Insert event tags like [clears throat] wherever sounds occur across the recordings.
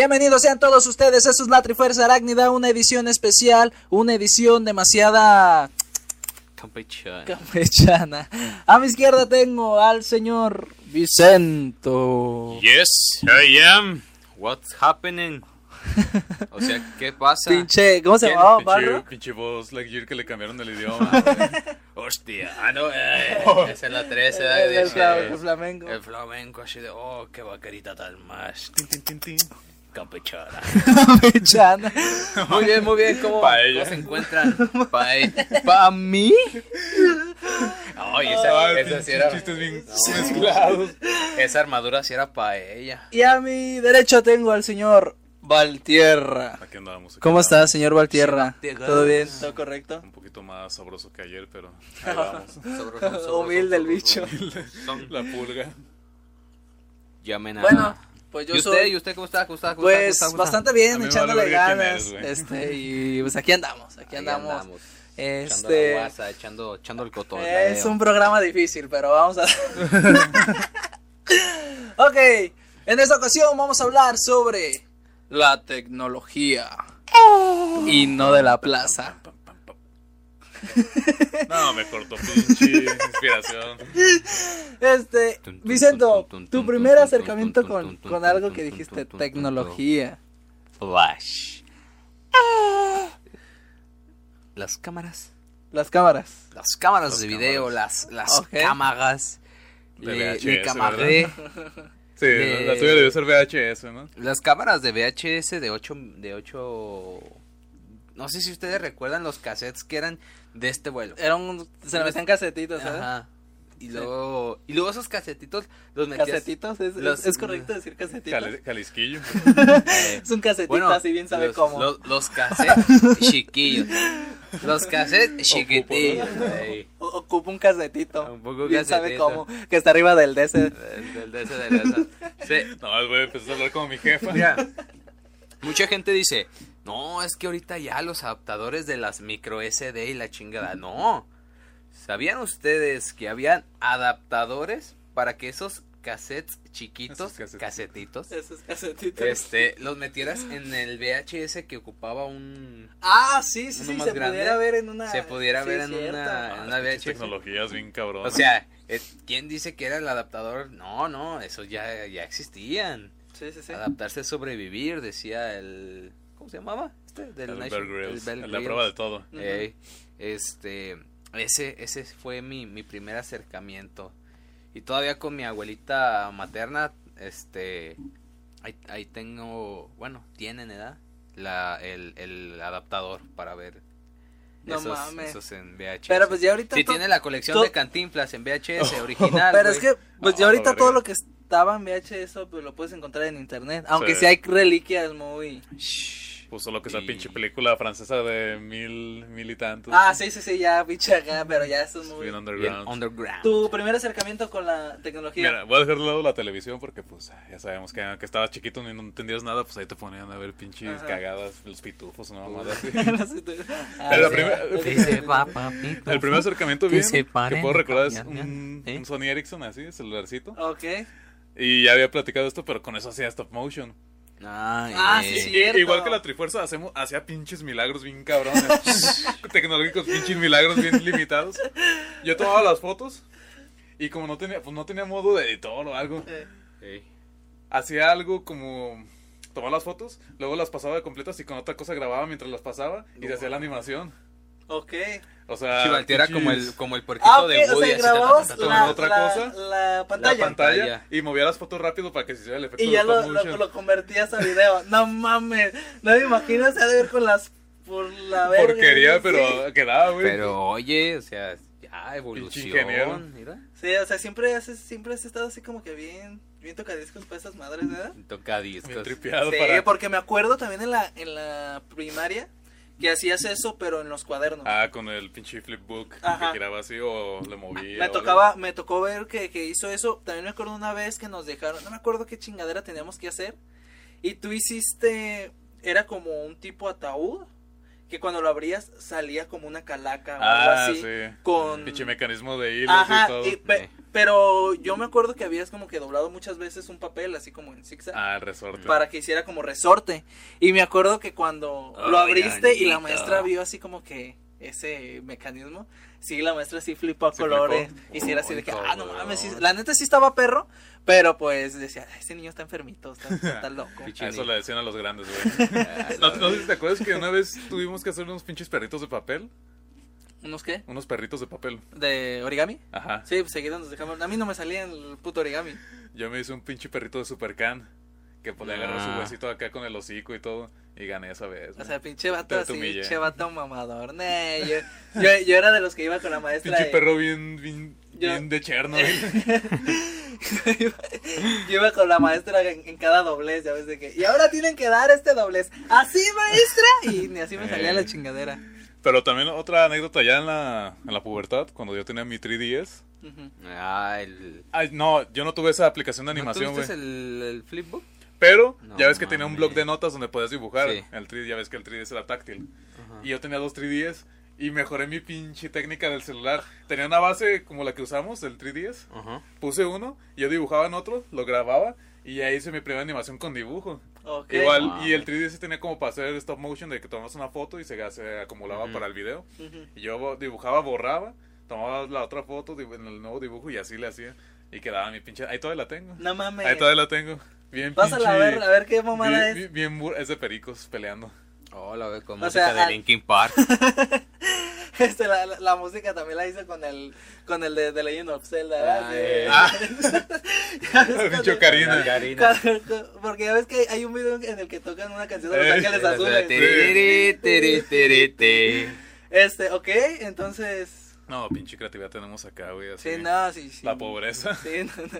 Bienvenidos sean todos ustedes, eso es la Trifuerza Arácnida, una edición especial, una edición demasiada Campechana. campechana. A mi izquierda tengo al señor Vicento. Yes, I am. What's happening? O sea, ¿qué pasa? Pinche, ¿cómo se llamaba, Pinche, Barro? pinche voz Lightyear que le cambiaron el idioma. [laughs] Hostia, ah, no, eh, esa es la 13 El, de el el flamenco. El flamenco así de, oh, qué vaquerita tan más Tin, tin, tin, tin. Campechana. [laughs] Campechana. [laughs] Muy bien, muy bien, ¿cómo, cómo se encuentran? [laughs] ¿Para ¿Pa mí? Ay, esa, Ay, esa sí era... chistes bien No. mezclados. Esa armadura sí era para ella. Y a mi derecha tengo al señor Valtierra. Aquí andamos. aquí ¿Cómo estás, señor Valtierra? ¿Todo bien? ¿Todo correcto? Un poquito más sabroso que ayer, pero ahí vamos. Sabroso, sabroso, Humilde el bicho. La pulga. Llamen a... Bueno, pues yo ¿Y usted? soy... ¿Y usted cómo está? ¿Cómo está? ¿Cómo? Pues ¿Cómo está? ¿Cómo está? bastante bien, echándole vale ganas. eres, este, y pues aquí andamos, aquí Ahí andamos. andamos. Echando Este la guasa, echando, echando el cotorreo. es un programa difícil, pero vamos a. [laughs] ok, en esta ocasión vamos a hablar sobre la tecnología y no de la plaza. No, me cortó pinche inspiración. Este, Vicento, tu primer acercamiento con, con algo que dijiste, tecnología. Flash. Las cámaras. Las cámaras. Las cámaras Las de video, las, las cámaras. De Le, VHS, le camaré. Sí, De- la tuya debió ser VHS, ¿no? Las cámaras de VHS de 8 de 8 no sé si ustedes recuerdan los cassettes que eran de este vuelo. Era un, se le metían casetitos, ¿sabes? Ajá. Y luego y luego esos casetitos los metías Casetitos, es, Los- es correcto decir casetitos. Calisquillo. eh, [laughs] Es un casetito bueno, así bien sabe los, cómo. Los, los cassettes [laughs] chiquillos. Los cassettes chiquitillos. Ocupa un casetito. Un poco bien sabe casetito. cómo. Que está arriba del DC. Del, del del de ese. Sí, No, voy a empezar a hablar como mi jefa. Mira, mucha gente dice, no, es que ahorita ya los adaptadores de las micro SD y la chingada, no. ¿Sabían ustedes que habían adaptadores para que esos cassettes chiquitos, Esos casetitos. Esos casetitos, este, los metieras en el VHS que ocupaba un... Ah, sí, sí, uno sí. más Se grande, pudiera ver en una. se pudiera sí, ver en una- Ah, una VHS. tecnologías bien cabrón. O sea, eh, ¿quién dice que era el adaptador? No, no, esos ya, ya existían. Sí, sí, sí. Adaptarse a sobrevivir, decía el... ¿Cómo se llamaba? Este, del el Nation- Bear Grylls, Bear la Grylls. prueba de todo. Este, ese, ese fue mi, mi primer acercamiento. Y todavía con mi abuelita materna, este, ahí, ahí tengo, bueno, tienen edad, la, el, el adaptador para ver No esos, mames. esos en VHS. Pero pues ya ahorita. Si tiene la colección de cantinflas en VHS [laughs] original. Pero es que, pues ya ahorita todo lo que estaba en VHS, pues lo puedes encontrar en internet. Aunque Sí. sí hay reliquias muy. Shh. Puso lo que esa Y- pinche película francesa de mil, mil y tantos. Ah, sí, sí, sí, ya, pinche acá, pero ya eso es muy. Bien Bien underground. underground. Tu primer acercamiento con la tecnología. Mira, voy a dejar de lado la televisión porque, pues, ya sabemos que aunque estabas chiquito y no entendías nada, pues ahí te ponían a ver pinches Ajá. cagadas, los pitufos, una mamada así. [laughs] No tú- Ah, Pero la sí. primera- [laughs] Dice, "Va, papito". El primer acercamiento Que bien que paren puedo recordar es un, ¿eh? un Sony Ericsson así, celularcito. Ok. Y ya había platicado esto, pero con eso hacía stop motion. Ay, Ah, sí, Cierto. Igual que la Trifuerza, hacemos, hacía pinches milagros bien cabrones. [laughs] Tecnológicos, pinches milagros bien limitados. Yo tomaba las fotos y como no tenía, pues no tenía modo de editor o algo, Eh, hacía algo como tomaba las fotos, luego las pasaba de completas y con otra cosa grababa mientras las pasaba y se hacía la animación. Ok. O sea, Chivalti era como el, como el puerquito Ah, ok, de o Woody. sea, así, ta, ta, ta, la, otra la- cosa, la pantalla. la pantalla y movía las fotos rápido para que se hiciera el efecto y de ya stop lo, lo, lo convertías a video. No mames. No me imagino se ha de ver con las. Por la verga. Porquería, sí. pero quedaba, güey. Pero oye, o sea, ya evolución. Mira, Sí, o sea, siempre has, siempre has estado así como que bien. Bien tocadiscos para esas madres, ¿verdad? toca Bien tripeado Sí, para... porque me acuerdo también en la, en la primaria que hacías eso, pero en los cuadernos. Ah, con el pinche flipbook Ajá. que giraba así o le movía. me tocaba, me tocó ver que, que hizo eso. También me acuerdo una vez que nos dejaron, no me acuerdo qué chingadera teníamos que hacer. Y tú hiciste, era como un tipo ataúd que cuando lo abrías salía como una calaca o Ah, algo así. sí. Con... Pinche mecanismo de hilos Ajá, y todo. y pe- Sí. pero yo me acuerdo que habías como que doblado muchas veces un papel, así como en zigzag. Ah, resorte. Para que hiciera como resorte. Y me acuerdo que cuando lo abriste y la maestra vio así como que ese mecanismo, sí, la maestra sí flipó a colores. flipó. Y sí era así de que, ah, no mames, sí, la neta sí estaba perro, pero pues decía, "Ay, ese niño está enfermito, está, está [laughs] loco. Eso le decían a los grandes, güey. [laughs] ¿No, no sé si te acuerdas que una vez tuvimos que hacer unos pinches perritos de papel? ¿Unos qué? Unos perritos de papel. ¿De origami? Ajá. Sí, pues seguido nos dejamos. A mí no me salía el puto origami. Yo me hice un pinche perrito de Supercan. Que podía agarrar su Ah. huesito acá con el hocico y todo. Y gané esa vez. O sea, pinche vato así, pinche vato mamador. Nee, yo, yo, yo era de los que iba con la maestra. pinche y- perro bien, bien, Yo- bien de Chernobyl. [laughs] Yo iba con la maestra en, en cada doblez, ya ves de que. Y ahora tienen que dar este doblez. ¿Así, maestra? Y ni así me salía Eh. la chingadera. Pero también otra anécdota ya en la, en la pubertad, cuando yo tenía mi 3DS. Ujú. Ah, el... Ay, no, yo no tuve esa aplicación de animación, ¿No güey. tuviste el, el flipbook? Pero No ya ves que tenía un blog de notas donde podías dibujar. Sí. El 3 ya ves que el 3DS era táctil. Ajá. Y yo tenía dos 3DS y mejoré mi pinche técnica del celular. Tenía una base como la que usamos, del 3DS. Ajá. Puse uno, yo dibujaba en otro, lo grababa y ahí hice mi primera animación con dibujo. Ok. Igual, Wow. y el 3DS tenía como para hacer stop motion de que tomas una foto y se, se acumulaba Ujú. para el video. Ujú. Y yo dibujaba, borraba, tomaba la otra foto en el nuevo dibujo y así le hacía. Y quedaba mi pinche... Ahí todavía la tengo. No mames. Ahí todavía la tengo. Bien Pásala a ver, a ver qué mamada bien, es. bien- bien bur- es de pericos peleando. Oh, la veo con O música sea, de al- Linkin Park. [laughs] Este, la, la- la música también la hizo con el con el de, de Legend of Zelda. Ah, eh. El bicho Karina. Porque ya ves que hay un video en el que tocan una canción de Los Eh, Ángeles Azules. Este, ok, entonces. No, pinche creatividad tenemos acá, güey. Así. Sí, no, sí, sí. La pobreza. Sí, no, no.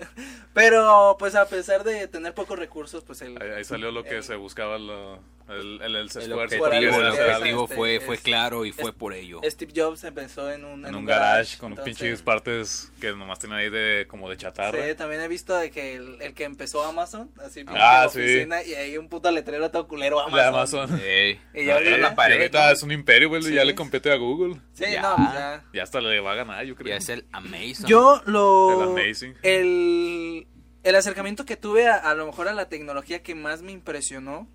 Pero, pues a pesar de tener pocos recursos, pues el. Ahí, ahí salió lo que el- se buscaba, lo- el, el, el El objetivo, objetivo este, fue, fue claro y fue por ello. Steve Jobs empezó en un, En un garage con entonces- pinches partes que nomás tenía ahí de como de chatarra. Sí, también he visto de que el, el que empezó Amazon, así pinche Ah, sí. oficina, y hay un puto letrero todo culero Amazon. De Amazon. [laughs] Ey, Y ya no, la pared, ahorita ¿no? es un imperio, güey. Sí. Ya le compete a Google. Sí, Ya. no, ya. Ya hasta le va a ganar, yo creo. Ya es el Amazon. Yo lo. El Amazing. El, el acercamiento que tuve a, a lo mejor a la tecnología que más me impresionó.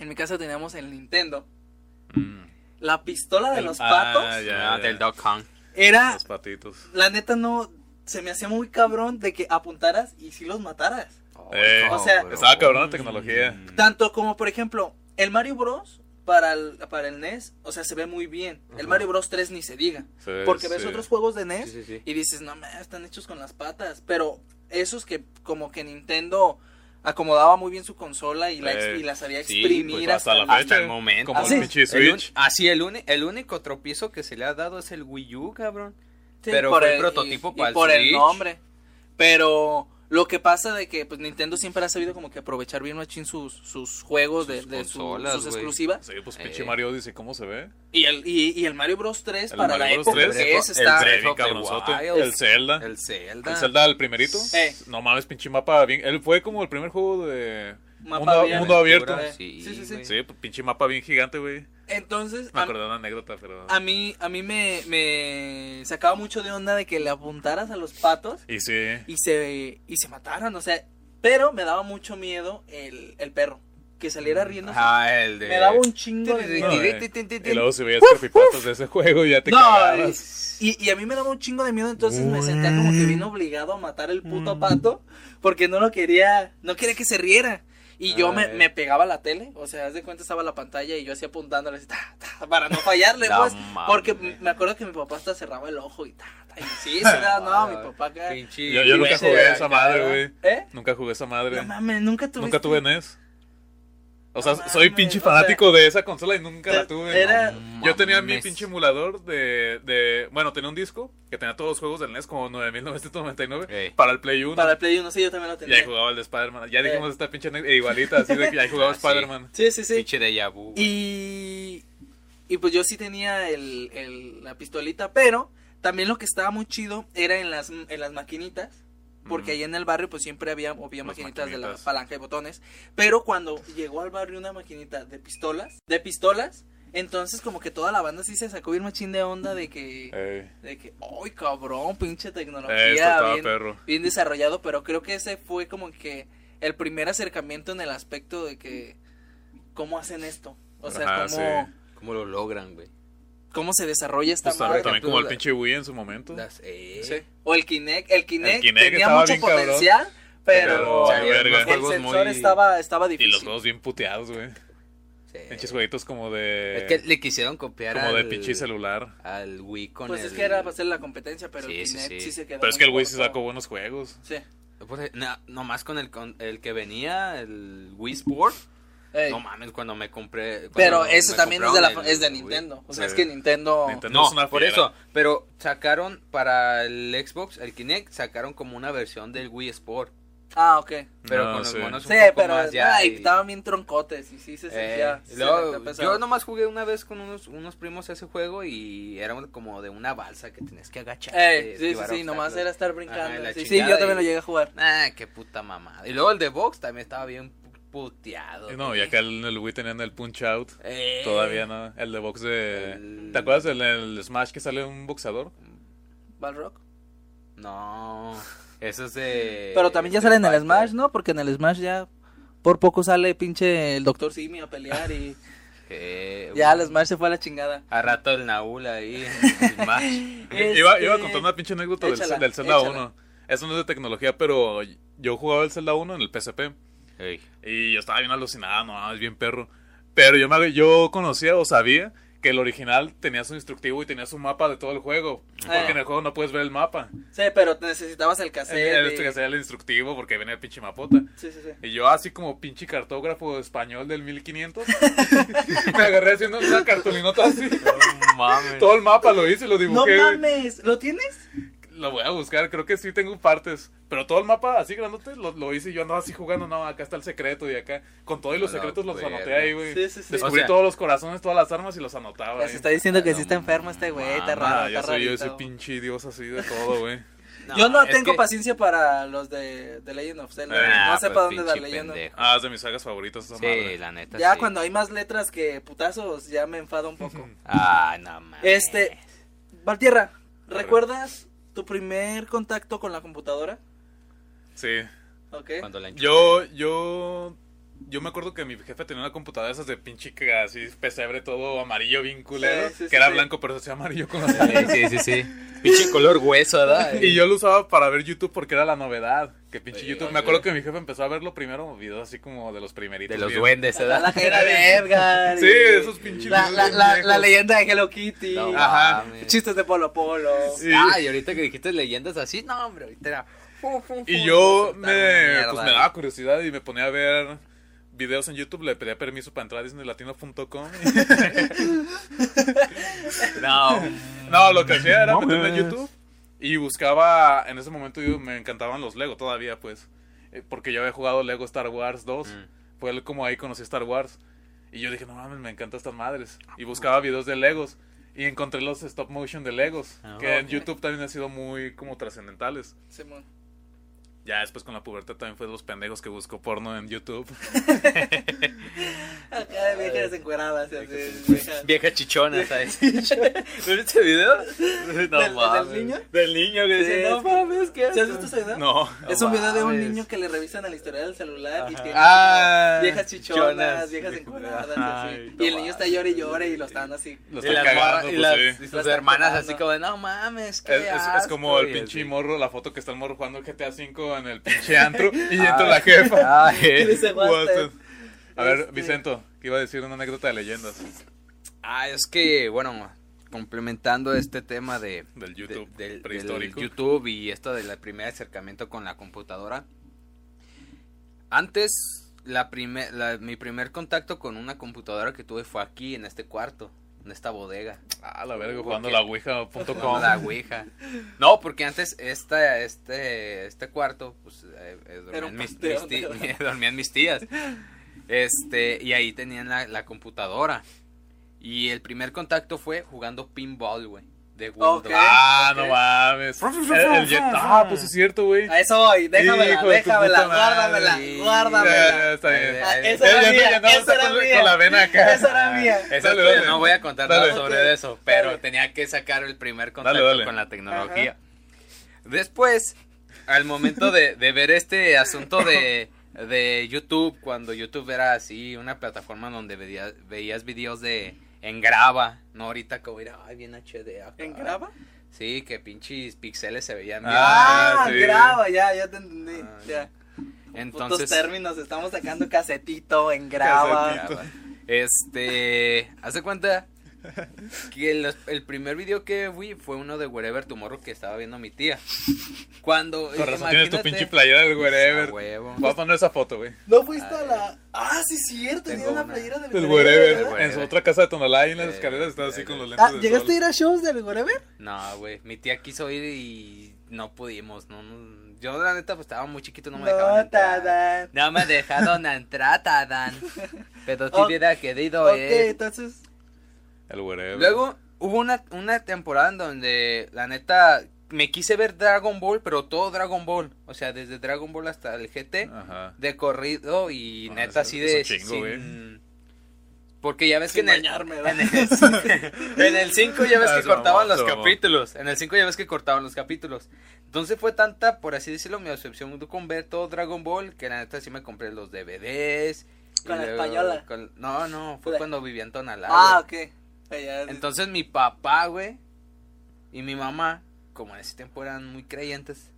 En mi casa teníamos el Nintendo. Mm. La pistola de El- los ah, patos Ah, ya. del Dog Kong. era. Los patitos. La neta no. Se me hacía muy cabrón de que apuntaras y si los mataras. Eh, O sea, estaba cabrón la tecnología. Tanto como, por ejemplo, el Mario Bros. Para el, para el NES, o sea, se ve muy bien. El. Mario Bros 3 ni se diga. Sí, Porque ves sí. otros juegos de NES Sí, sí, sí. y dices, no, me están hechos con las patas. Pero esos que como que Nintendo acomodaba muy bien su consola y la, ex- Eh, y la sabía sí, exprimir pues, hasta la hasta fecha. Hasta el momento. Como ¿Ah, sí? el pinche El un- Switch. así, el, uni- el único tropiezo que se le ha dado es el Wii U, cabrón. Sí, pero por fue el prototipo y- y para el por el Switch. nombre. Pero lo que pasa de que pues Nintendo siempre ha sabido como que aprovechar bien machín sus, sus juegos de, Sus de su- consolas, sus exclusivas. Sí, pues pinche Eh. Mario dice cómo se ve. Y el, y, y el Mario Bros 3 El para la Mario Bros. época 3, que es el está... Wild. El Zelda. El Zelda. El Zelda, el primerito. Eh. No mames, pinche mapa bien. Él fue como el primer juego de Mapa mundo, abierto. mundo abierto. Sí, sí, sí, sí. pues, pinche mapa bien gigante, güey. Entonces, Me a, acordé de una anécdota, pero. a mí, a mí me, me sacaba mucho de onda de que le apuntaras a los patos Y sí. y se, y se mataran, o sea, pero me daba mucho miedo el, el perro, que saliera riendo. Ah, el de... Me daba un chingo de. No, eh. Y luego si veías creepypastas de ese juego y ya te No, cagabas. y, y a mí me daba un chingo de miedo, entonces me sentía como que vino obligado a matar el puto pato, porque no lo quería, no quería que se riera. Y yo me, me pegaba a la tele, o sea, haz de cuenta estaba la pantalla y yo así apuntándole así, ta, ta, para no fallarle, No pues, porque me acuerdo que mi papá hasta cerraba el ojo y ta, ta, y sí, sí, no, no, mi papá acá. Yo, yo nunca jugué esa acá, madre, güey. ¿Eh? Nunca jugué esa madre. No mames, nunca tuve. Nunca tuve NES. O sea, soy pinche o sea, fanático de esa consola y nunca la tuve. Era- No Yo tenía mi pinche emulador de, de. Bueno, tenía un disco que tenía todos los juegos del NES, como 9999, Ey. para el Play 1. Para el Play 1, sí, yo también lo Y ahí tenía. jugaba el de Spider-Man. Ya Eh. dijimos esta pinche ane- igualita, así de que ya jugaba [laughs] Ah, sí. Spider-Man. Sí, sí, sí. Pinche de vu. Y, y pues yo sí tenía el, el- la pistolita, pero también lo que estaba muy chido era en las, en las maquinitas. Porque ahí en el barrio pues siempre había, había maquinitas, de la palanca y botones. Pero cuando llegó al barrio una maquinita de pistolas, de pistolas, Entonces como que toda la banda sí se sacó bien machín de onda de que... Ey. De que, ¡ay, cabrón! Pinche tecnología estaba bien, perro. bien desarrollado, pero creo que ese fue como que el primer acercamiento en el aspecto de que, ¿cómo hacen esto? O sea, Ajá, ¿cómo, sí. ¿Cómo lo logran, güey? Cómo se desarrolla esta Pues también, madre? también como el pinche Wii en su momento. Las, eh, Sí. O el Kinect, el Kinect, Kinect tenía mucho cabrón. potencial, pero Pero, el, verga. el Juegos sensor muy- estaba, estaba Y difícil. los juegos bien puteados, güey. sí. Pinches jueguitos como de. Es que le quisieron copiar como de pinche celular. al Wii con Pues el... es que era para hacer la competencia, pero Sí, el sí, Kinect sí, sí. se quedó Pero es que el Wii sí corto. sacó buenos juegos. Sí. Pues, no, nomás con el, con el que venía, el Wii Sport. Ey. No mames, cuando me compré... cuando pero eso me también es de, la, compraron el es de Wii. Nintendo. O sea, Sí. es que Nintendo... Nintendo- No, es una por eso. Pero sacaron para el Xbox, el Kinect, sacaron como una versión del Wii Sport. Ah, ok. Pero No, con los sí. monos un Sí, poco pero más ya. ay, y- estaban bien troncotes y sí se eh, sentía... luego, yo nomás jugué una vez con unos, unos primos ese juego y era como de una balsa que tenías que agachar. Ey, sí, sí, sí, nomás era estar brincando. Ajá, sí, sí, yo también y- lo llegué a jugar. Ah, qué puta mamada. Y luego el de Box también estaba bien puteado. Y no, y acá en el Wii tenían el Punch Out. Eh, Todavía no. El de box de. El- ¿Te acuerdas del el Smash que sale un boxeador? Balrog. No, [laughs] eso es de... Pero también ya sale en el. Smash, ¿no? Porque en el Smash ya por poco sale pinche el Doctor Simi a pelear y [laughs] ya el Smash se fue a la chingada. A rato el Naul ahí el [laughs] Smash. Iba, Este, iba a contar una pinche anécdota del, échala, del Zelda échala. 1. Eso no es de tecnología, pero yo jugaba el Zelda 1 en el PSP. Ey. Y yo estaba bien alucinado, no, es bien perro. Pero yo, me, yo conocía o sabía que el original tenía su instructivo y tenía su mapa de todo el juego. Porque Ah. en el juego no puedes ver el mapa. Sí, pero necesitabas el El, cassette. el, y- que sea el instructivo porque venía el pinche mapota. Sí, sí, sí. Y yo así como pinche cartógrafo español del 1500, [laughs] me agarré haciendo una cartulinota así. No mames. Todo el mapa lo hice, lo No dibujé. güey. mames, ¿lo tienes? Lo voy a buscar, creo que sí tengo partes. Pero todo el mapa así grandote lo, lo hice yo andaba así jugando. No, acá está el secreto y acá. Con todo y los A la secretos los verga. anoté ahí, güey. Sí, sí, sí. Descubrí O sea- todos los corazones, todas las armas y los anotaba. Ahí. está diciendo que No sí está enfermo este güey, está raro, Ah, yo está soy yo ese pinche dios así de todo, güey. [laughs] Yo no tengo que- paciencia para los de, de Legend of Zelda. Ah, no sé pues, para dónde pinche darle yendo. pendejo. Ah, es de mis sagas favoritas esa Sí, madre. la neta Ya sí. cuando hay más letras que putazos, ya me enfado un poco. [laughs] Ah, no mames. Este, Valtierra, ¿recuerdas tu primer contacto con la computadora? Sí. Ok. Cuando la. Yo, yo, yo me acuerdo que mi jefe tenía una computadora esas de pinche que así pesebre todo amarillo bien culero, Sí, sí, sí, que era sí. blanco pero se hacía amarillo con las Sí, sí, sí, sí. Pinche color hueso, ¿verdad? Y yo lo usaba para ver YouTube porque era la novedad. Que pinche Sí, YouTube. Me acuerdo que mi jefe empezó a verlo primero videos así como de los primeritos. De los bien. duendes, ¿verdad? la [laughs] era de Edgar. Sí, y- esos pinches La, videos la, bien la, viejos. la leyenda de Hello Kitty. No Ajá. Chistes de Polo Polo. Sí. Ah, y ahorita que dijiste leyendas así, no, hombre, ahorita era... fu, fu, fu, Y yo me, mierda, pues me daba curiosidad y me ponía a ver videos en YouTube. Le pedía permiso para entrar a disneylatino.com. [laughs] [laughs] No, no, lo que hacía era No meterme en. YouTube y buscaba. En ese momento yo me encantaban los Lego todavía, pues. eh, Porque yo había jugado Lego Star Wars 2. Mm. Fue como ahí conocí Star Wars. Y yo dije, no mames, me encantan estas madres. Y buscaba videos de Legos. Y encontré los stop motion de Legos. Ah, que en. YouTube también han sido muy como trascendentales. Simón. Ya después con la pubertad también fue de los pendejos que buscó porno en YouTube. [laughs] Viejas encueradas. y así, viejas. Vieja chichona, ¿sabes? [laughs] ¿No viste video? No ¿Del- mames. del niño? Del niño que Sí, dice, no mames, ¿qué ¿Sí has visto ese video? No. Es un video de un niño que le revisan el historial del celular y Ajá. tiene Ah, viejas chichonas, chichonas. viejas encueradas y así. Y el niño está llore y llore y lo están así. Lo Y están las, cagando, morras- y pues, las- sí. y sus hermanas así como de, no mames, qué Es, es- es como asco", el y pinche morro, la foto que está el morro jugando GTA V en el pinche antro y entra la jefa. [laughs] Ay, [laughs] Y A ver, Este- Vicento, que iba a decir una anécdota de leyendas Ah, es que, bueno, complementando este tema de... del de- YouTube del- prehistórico. del YouTube y esto del primer acercamiento con la computadora. Antes, la primer, la- mi primer contacto con una computadora que tuve fue aquí, en este cuarto, en esta bodega. Ah, la verga, jugando Porque- la ouija.com. La ouija. No, porque antes esta, este, este cuarto, pues, eh, eh, mis, mis [laughs] dormían mis tías. Este, y ahí tenían la, la computadora. Y el primer contacto fue jugando pinball, güey. De Windows. Ok. Ah, no mames. El- el jet- ah, pues es cierto, güey. A eso voy, déjamela, Hijo déjamela, guárdamela, guárdamela. ya, está bien. Ah, esa era mía, no, esa era con, mía. con la ven acá. Esa era mía. Esa Dale, es- dale. no voy a contar Dale. nada sobre eso, pero Dale. tenía que sacar el primer contacto Dale, dale. con la tecnología. Después, al momento de, de ver este asunto de, de YouTube, cuando YouTube era así, una plataforma donde veías, veías videos de en grava, no ahorita como era, ay, bien HD. acá. ¿En graba? Sí, que pinches pixeles se veían bien. Ah, Ah, sí. graba, ya, ya te entendí. Ah, ya. Entonces, Putos términos, estamos sacando casetito en. Casetito. graba. Este, hace cuenta [laughs] que el, el primer video que vi fue uno de Wherever Tomorrow que estaba viendo mi tía. Cuando Con razón tienes tu pinche playera del wherever. Voy a poner esa foto, güey. ¿No fuiste a la.? Ah, sí, es cierto, tenía una una. playera del Del Wherever. En su otra casa de Tonalá y en las Eh, escaleras está así eh, con los lentes Ah, ¿llegaste sol. a ir a shows del Wherever? No, güey, mi tía quiso ir y no pudimos, no, no- yo la neta pues estaba muy chiquito, no me dejaban No, entrar. Tadán. No me dejaron entrar, Tadán. [laughs] Pero si hubiera querido Ok, ir. entonces. El. Luego hubo una, una temporada en donde la neta me quise ver Dragon Ball, pero todo Dragon Ball. O sea, desde Dragon Ball hasta el GT Ajá. de corrido y Ah, neta eso- así de... chingo, sin- Porque ya ves Sin que en el, bañarme, en el, [laughs] en el 5 ya ves Ah, que cortaban los capítulos. En el 5 ya ves que cortaban los capítulos. Entonces fue tanta, por así decirlo, mi obsesión con ver todo Dragon Ball que la neta sí me compré los DVDs. Con la luego española. con- No, no, fue Fue- cuando vivía en Tonalá. Ah, ok. Entonces mi papá, güey, y mi mamá, como en ese tiempo eran muy creyentes,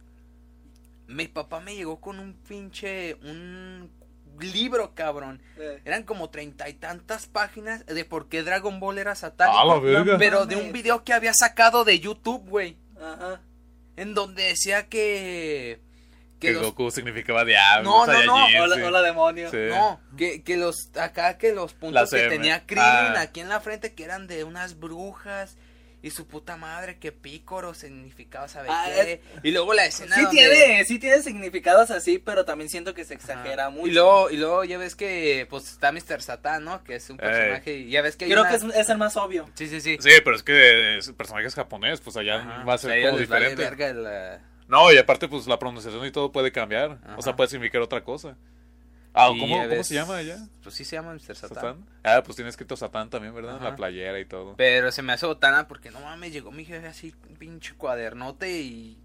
mi papá me llegó con un pinche, un libro, cabrón. Eh. Eran como treinta y tantas páginas de por qué Dragon Ball era satánico. Ah, la verga. Pero de un video que había sacado de YouTube, güey. Ajá. En donde decía que... Que Que los, Goku significaba diablo. No, no, no. Saiyajin, Hola, sí. hola, demonio. Sí. No, que, que los... Acá que los puntos que tenía Krillin Ah. aquí en la frente que eran de unas brujas. Y su puta madre que pícoro significaba, ¿sabe Ah, qué? Y luego la escena Sí donde- tiene, sí tiene significados así, pero también siento que se exagera Ajá. mucho. Y luego, y luego ya ves que pues está Mr. Satan, ¿no? Que es un Ey. personaje. Y ya ves que Creo una- que es, es el más obvio. Sí, sí, sí. Sí, pero es que es personaje es japonés, pues allá Ajá. va a O sea, ser como les vale diferente. verga la- No, y aparte, pues la pronunciación y todo puede cambiar. Ajá. O sea, puede significar otra cosa. Ah, Y ¿cómo, ¿cómo se llama allá? Pues sí se llama Mr. Satan. ¿Satán? Ah, pues tiene escrito Satán también, ¿verdad? Ajá. La playera y todo. Pero se me hace botana porque no mames, llegó mi jefe así, un pinche cuadernote y.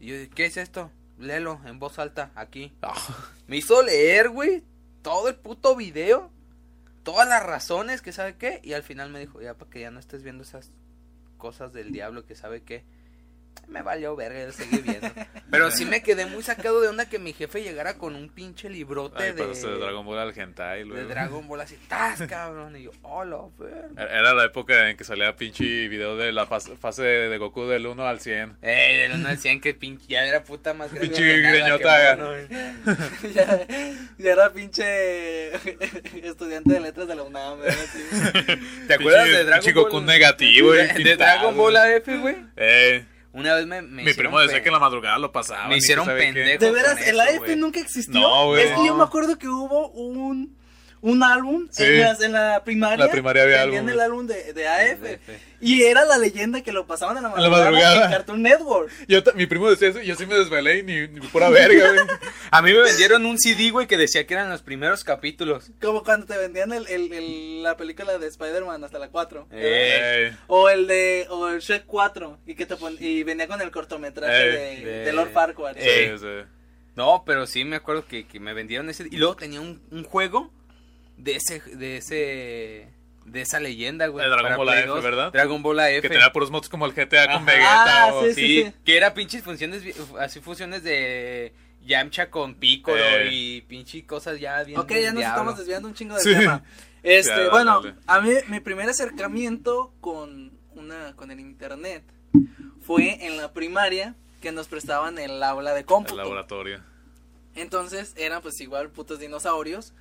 y yo, ¿qué es esto? Léelo en voz alta, aquí. Ah, Me hizo leer, güey, todo el puto video, todas las razones que sabe qué, y al final me dijo, ya para que ya no estés viendo esas cosas del diablo que sabe qué. Me valió verga, yo seguí viendo. [laughs] Pero sí me quedé muy sacado de onda que mi jefe llegara con un pinche librote Ay, de, de Dragon Ball al hentai, de luego. Dragon Ball así, ¡tas, [laughs] cabrón! Y yo, ¡hola, verga! Era la época en que salía pinche video de la fase, fase de Goku del 1 al 100. Eh, del 1 al 100 que pinche ya era puta más grande Pinche greñota, güey. [laughs] ya, ya era pinche estudiante de letras de la UNAM. ¿verdad? Sí. ¿Te acuerdas Pinche- de Dragon Ball? Goku negativo, de, de. Dragon Ball AF, güey. Eh, Una vez me, me mi primo decía que en la madrugada lo pasaba. Me hicieron pendejo. De veras, el AF nunca existió. No, güey. Es que yo me acuerdo que hubo un, un álbum Sí. en, las- en la primaria. La primaria había álbumes. el álbum de, de AF. De. Y era la leyenda que lo pasaban en la la madrugada, madrugada. en Cartoon Network. Yo mi primo decía eso y yo sí me desvelé y ni, ni pura verga, güey. [laughs] A mí me vendieron un CD, güey, que decía que eran los primeros capítulos. Como cuando te vendían el, el- el- la película de Spider-Man hasta la 4. Eh. O el de o el Shrek 4 y que te pon- y venía con el cortometraje Eh, de, de- de Lord Farquaad. sí, sí. No, pero sí me acuerdo que, que me vendieron ese. Y luego tenía un, un juego de ese. De ese. De esa leyenda, güey. De Dragon Ball AF, 2. ¿verdad? Dragon Ball AF. Que tenía puros mods como el GTA Ajá. con Vegeta Ah, o... sí, Sí, sí. que era pinches funciones, así fusiones de Yamcha con Piccolo Eh. y pinche cosas ya bien. Ok, ya nos diablo. estamos desviando un chingo del Sí. tema. [laughs] Este, bueno, dale. a mí mi primer acercamiento con una con el internet fue en la primaria que nos prestaban el aula de El cómputo. laboratorio. Entonces eran pues igual putos dinosaurios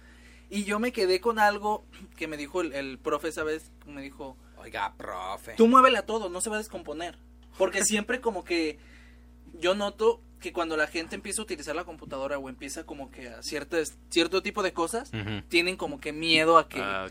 y yo me quedé con algo que me dijo el, el profe esa vez, me dijo, Oiga, profe. Tú muévele a todo, no se va a descomponer. Porque siempre como que yo noto que cuando la gente empieza a utilizar la computadora o empieza como que a ciertas, cierto tipo de cosas, Ujú. tienen como que miedo a que, Ah,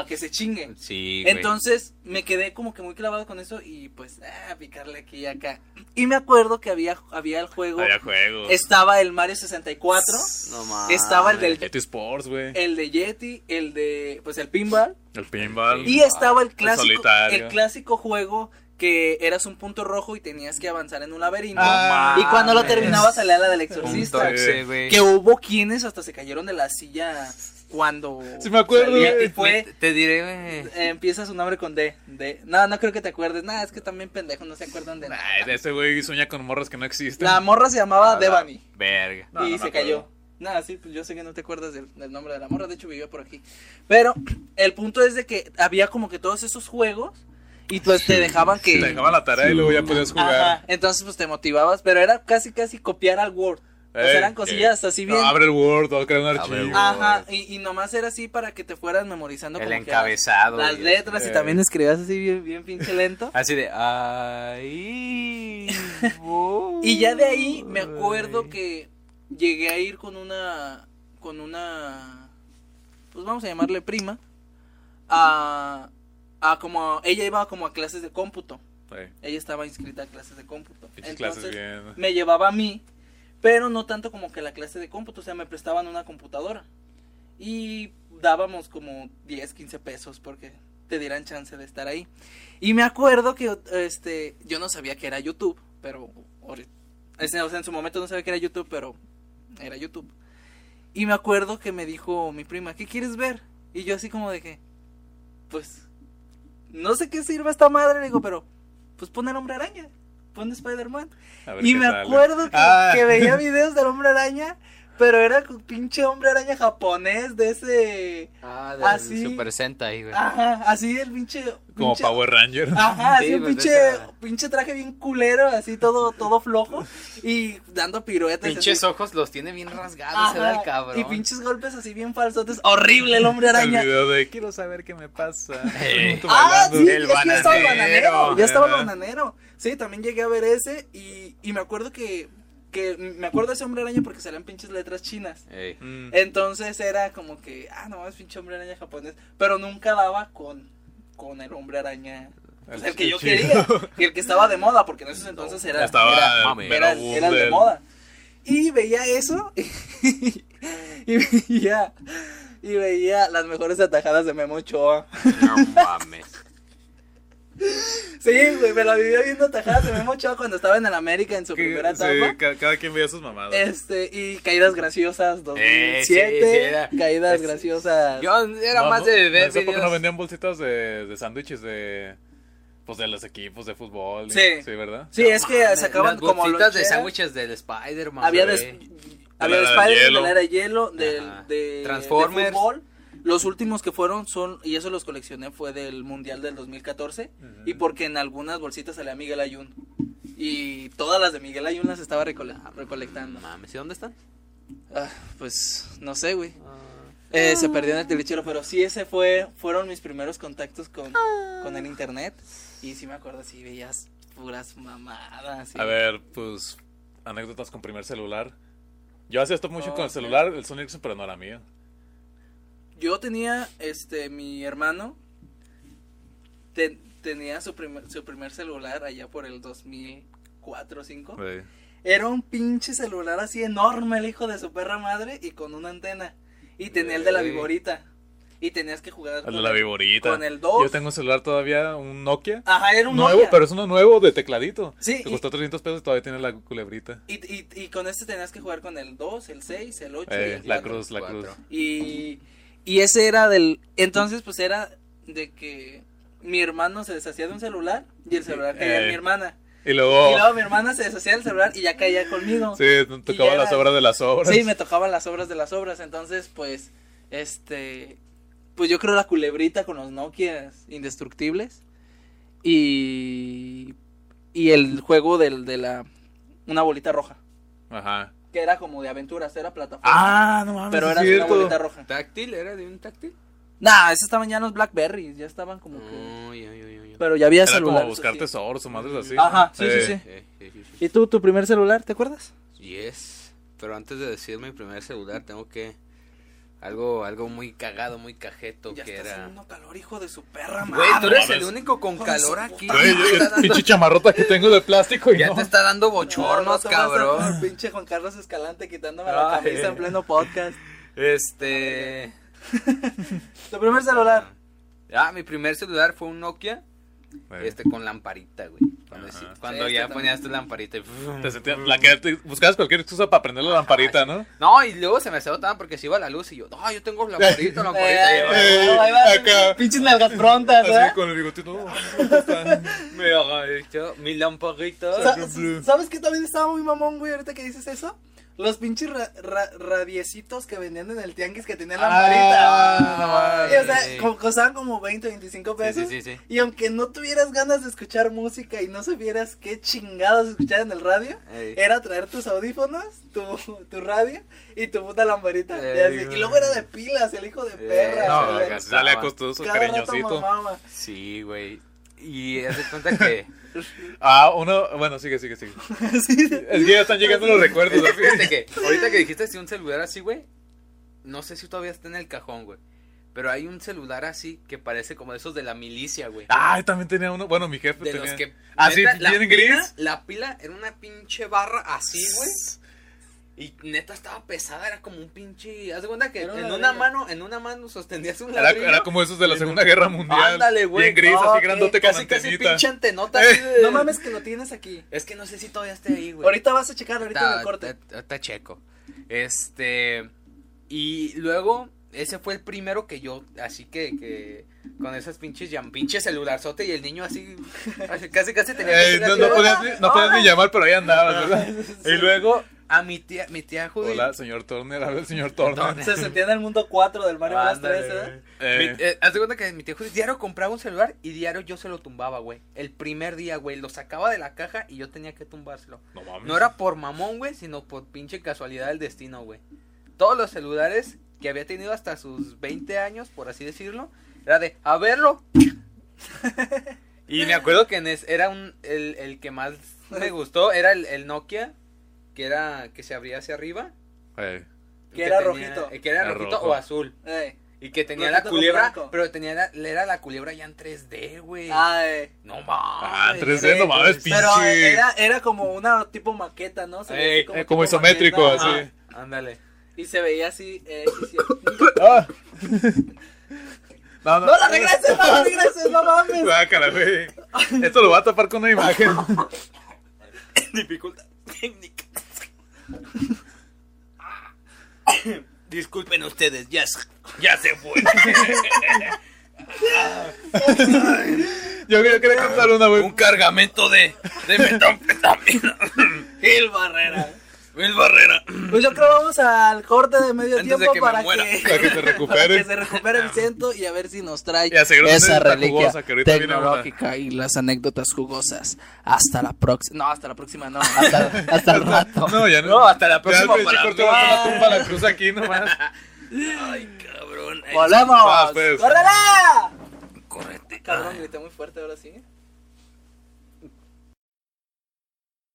a que se chinguen. Sí, güey. Entonces me quedé como que muy clavado con eso y pues, ah, picarle aquí y acá. Y me acuerdo que había, había el juego, Había juegos. estaba el Mario 64, No mames. estaba el del- Yeti Sports, güey. el de Yeti, el de, pues el pinball. El pinball. Y estaba el clásico, solitario. el clásico juego que eras un punto rojo y tenías que avanzar en un laberinto. Ah, y cuando lo terminabas salía la del exorcista. Que hubo quienes hasta se cayeron de la silla cuando Sí me acuerdo, salía. y fue Te, te diré, eh, empieza su nombre con D, D. No, no creo que te acuerdes. Nada, es que también pendejo, no se acuerdan de nada. Ay, de ese güey sueña con morras que no existen. La morra se llamaba Devani Verga. No, y no se cayó. Nada, sí, pues yo sé que no te acuerdas del, del nombre de la morra, de hecho vivía por aquí. Pero el punto es de que había como que todos esos juegos y pues te dejaban que... Te dejaban la tarea y luego ya podías jugar. Ajá, entonces pues te motivabas, pero era casi casi copiar al Word. O sea, Ey, eran cosillas así No, bien. abre el Word, o crea un Abre archivo. el Word. Ajá, y, y nomás era así para que te fueras memorizando El como que encabezado. las y- letras y también escribías así bien, bien pinche lento. Así de. Ay. [laughs] Y ya de ahí me voy". acuerdo que llegué a ir con una con una pues vamos a llamarle prima a a como ella iba como a clases de cómputo. Sí, Ella estaba inscrita a clases de cómputo. Entonces, bien. me llevaba a mí, pero no tanto como que la clase de cómputo, o sea, me prestaban una computadora. Y dábamos como 10, 15 pesos porque te dieran chance de estar ahí. Y me acuerdo que este yo no sabía que era YouTube, pero o sea, en su momento no sabía que era YouTube, pero era YouTube. Y me acuerdo que me dijo mi prima, ¿qué quieres ver? Y yo así como de que pues no sé qué sirve esta madre, le digo, pero pues pon el hombre araña, pon Spider-Man. Y me sale. acuerdo que, Ah. que veía [laughs] videos del hombre araña, pero era con pinche hombre araña japonés de ese. Ah, del Así. Super Sentai, güey. Ajá, así el pinche. Como Power Ranger. Ajá, así Sí, un pues, pinche, esa- pinche traje bien culero, así todo, todo flojo. Y dando piruetas. Pinches así. ojos los tiene bien rasgados, Ajá, era el cabrón. Y pinches golpes así bien falsotes. Horrible el hombre El araña. video de quiero saber qué me pasa. [laughs] Eh. Ah, sí, El es que ya estaba el bananero. bananero. Ya estaba el bananero. Sí, también llegué a ver ese. Y, y me acuerdo que, que. Me acuerdo de ese hombre araña porque salían pinches letras chinas. Ey. Mm. Entonces era como que, ah, no, es pinche hombre araña japonés. Pero nunca daba con, con el hombre araña. pues, el que yo chido. quería. Y el que estaba de moda, porque en esos entonces era. Estaba- era, mami, era- era boom era el de moda. Y veía eso. [laughs] Y, veía. Y veía las mejores atajadas de Memo Ochoa. No mames. Sí, güey, me la vivía viendo atajadas de Memo Ochoa cuando estaba en el América en su Que- primera sí, etapa. ca- cada quien veía sus mamadas. Este, y Caídas Graciosas Eh, 2007. sí, sí, era- caídas es- Graciosas. Yo era No, más no, de ver videos. no vendían bolsitas de, de sándwiches de pues de los equipos de fútbol. y- Sí. Sí, ¿verdad? Sí, es que Mames, sacaban las como bolsitas de sándwiches del Spider-Man. Había de, había la de Spider-Man, la era de hielo, del, de, Transformers. de fútbol. Los últimos que fueron son, y eso los coleccioné, fue del Mundial del 2014. Y porque en algunas bolsitas salía Miguel Ayun. Y todas las de Miguel Ayun las estaba recole- recolectando. No mames, ¿y dónde están? Ah, pues no sé, güey. Eh, se perdió en el tilichero, pero sí, ese fue, fueron mis primeros contactos con, con el internet. Y sí me acuerdo, sí veías puras mamadas. sí. A ver, pues anécdotas con primer celular. Yo hacía esto mucho Oh, con el celular, el Sony Ericsson, pero no era mío. Yo tenía, este, mi hermano te- tenía su primer, su primer celular allá por el 2004 o 5. Sí. Era un pinche celular así enorme, el hijo de su perra madre, y con una antena. Y tenía el de la viborita. Y tenías que jugar con la viborita. con el dos. Yo tengo un celular todavía, un Nokia. Ajá, era un nuevo, Nokia. pero es uno nuevo de tecladito. Sí, y- costó 300 pesos y todavía tiene la culebrita. Y, y, y con este tenías que jugar con el 2, el 6, el 8 y Eh, el la 4. cruz, la cruz. Y, y ese era del... Entonces, pues era de que mi hermano se deshacía de un celular y el celular caía en Eh. mi hermana. Y luego, Y luego mi hermana se deshacía del celular y ya caía conmigo. sí, te tocaba ya las obras de las obras. Sí, me tocaban las obras de las obras. Entonces, pues, este... Pues yo creo la culebrita con los Nokia indestructibles. Y... Y el juego del, de la... Una bolita roja. Ajá. Que era como de aventuras, era plataforma. Ah, no mames, pero era de una bolita roja. ¿Táctil? ¿Era de un táctil? Nah, esos estaban ya los Blackberries, ya estaban como que... Oh, ya, ya, ya, ya. Pero ya había Era celular. como buscar tesoros o madres así. Ajá, sí, Eh, sí, sí. Eh, sí, sí, sí. ¿Y tú, tu primer celular, te acuerdas? Yes. Pero antes de decir mi primer celular, tengo que. Algo, algo muy cagado, muy cajeto Ya que está era. haciendo calor, hijo de su perra madre. Güey, tú eres el único con calor aquí. Güey, yo- [laughs] yo- pinche chamarrota que tengo de plástico y Ya no. te está dando No, bochornos, no te vas a cabrón. pinche Juan Carlos Escalante quitándome la Ay. camisa en pleno podcast. Este. [laughs] Tu primer celular. Ah, mi primer celular fue un Nokia. Este con lamparita, güey. Cuando, Ajá. sí- cuando Sí, ya ponías tu lamparita. y Te sentías- la que te- buscabas cualquier excusa para prender la lamparita, ¿no? No, y luego se me hacía tan porque se iba la luz y yo, no, yo tengo lamparita, [laughs] lamparita. Eh, Eh, ahí va, acá. Pinches nalgas prontas, ¿eh? Así con el bigotito. no. [laughs] me agacho, mi lamparita. Sa- ¿Sabes qué también estaba muy mamón, güey, ahorita que dices eso? Los pinches ra- ra- radiecitos que vendían en el tianguis que tenían lamparita. Ah, no o sea, Sí. costaban como 20, 25 Sí, pesos. sí, sí, sí. Y aunque no tuvieras ganas de escuchar música y no supieras qué chingados escuchar en el radio, Ey. era traer tus audífonos, tu, tu radio y tu puta lamparita. Y, así- luego era de pilas, el hijo de perra. No, o sea, acá sale a costoso, cada rato cariñosito. mamaba. Sí, güey. Y haz de cuenta que. [laughs] Ah, uno. Bueno, sigue, sigue, sigue. [laughs] Sí. Es que ya están llegando los recuerdos. ¿no? Fíjate que ahorita que dijiste así un celular así, güey. No sé si todavía está en el cajón, güey. Pero hay un celular así que parece como de esos de la milicia, güey. Ah, también tenía uno. Bueno, mi jefe De tenía. los que. Ah, sí, la pila- gris. La pila era una pinche barra así, güey. Y neta estaba pesada, era como un pinche. Haz de cuenta que Era en una mano, en una mano sostenías un Era, ladrillo. era como esos de la Segunda Guerra Mundial. Ándale, güey. Bien gris, Ah, así grandote con casi, casi pinche antenota así de- No mames que lo tienes aquí. Es que no sé si todavía esté ahí, güey. Ahorita vas a checar, ahorita en el corte. está- está checo. Este. Y luego, ese fue el primero que yo, así que, que con esas pinches llam, pinche celularzote y el niño así, así, casi, casi tenía que Eh, ser no, así, no "Hola, podías, ni, no podías hola". ni llamar, pero ahí andabas, ¿verdad? [laughs] Y luego. A mi tía, mi tía Judy. Hola, señor Turner. A ver, señor Turner. Se sentía en el mundo 4 del Mario Bros. Ándale, 3, ¿eh? Eh. Mi- eh, haz de cuenta que mi tía Judy diario compraba un celular y diario yo se lo tumbaba, güey. El primer día, güey. Lo sacaba de la caja y yo tenía que tumbárselo. No mames. No era por mamón, güey, sino por pinche casualidad del destino, güey. Todos los celulares que había tenido hasta sus 20 años, por así decirlo, era de, a verlo. [laughs] y me acuerdo que en es- era un, el, el que más me gustó, era el, el Nokia, que era, que se abría hacia arriba. Eh, Que era tenía- rojito. eh, Que era Era rojito rojo. o azul. Ey. Y que tenía Rojito la culebra, pero tenía la, era la culebra ya en 3D, güey. No mames. Ah, 3D, güey. no mames, Pero era, era como una tipo maqueta, ¿no? Se veía así eh, como isométrico, maqueta. así. Ajá. Ándale. Y se veía así. Eh, sí, sí. Ah. [laughs] No, no. ¡No la regreses! ¡No la regreses! ¡No mames! Guácala, güey. Esto lo va a tapar con una imagen. [laughs] Dificultad técnica. [coughs] Disculpen ustedes, ya, se- ya se fue. [laughs] Yo quería contar una, güey. Un cargamento de, de metanfetamina. [coughs] Gil Barrera. Luis Barrera. Pues yo creo vamos al corte de medio Antes de tiempo que para que, Para que se recupere. para que se recupere el ciento y a ver si nos trae esa reliquia tecnológica y las anécdotas jugosas. Hasta la próxima. No, hasta la próxima no. [laughs] Hasta, hasta el rato. No, ya no. No, hasta la Ya próxima pinche para corte mí. va a la tumba, la cruz aquí nomás. Ay, cabrón. ¡Volvemos! Pues. ¡Córrela! Córrete. Cabrón, grité muy fuerte ahora sí.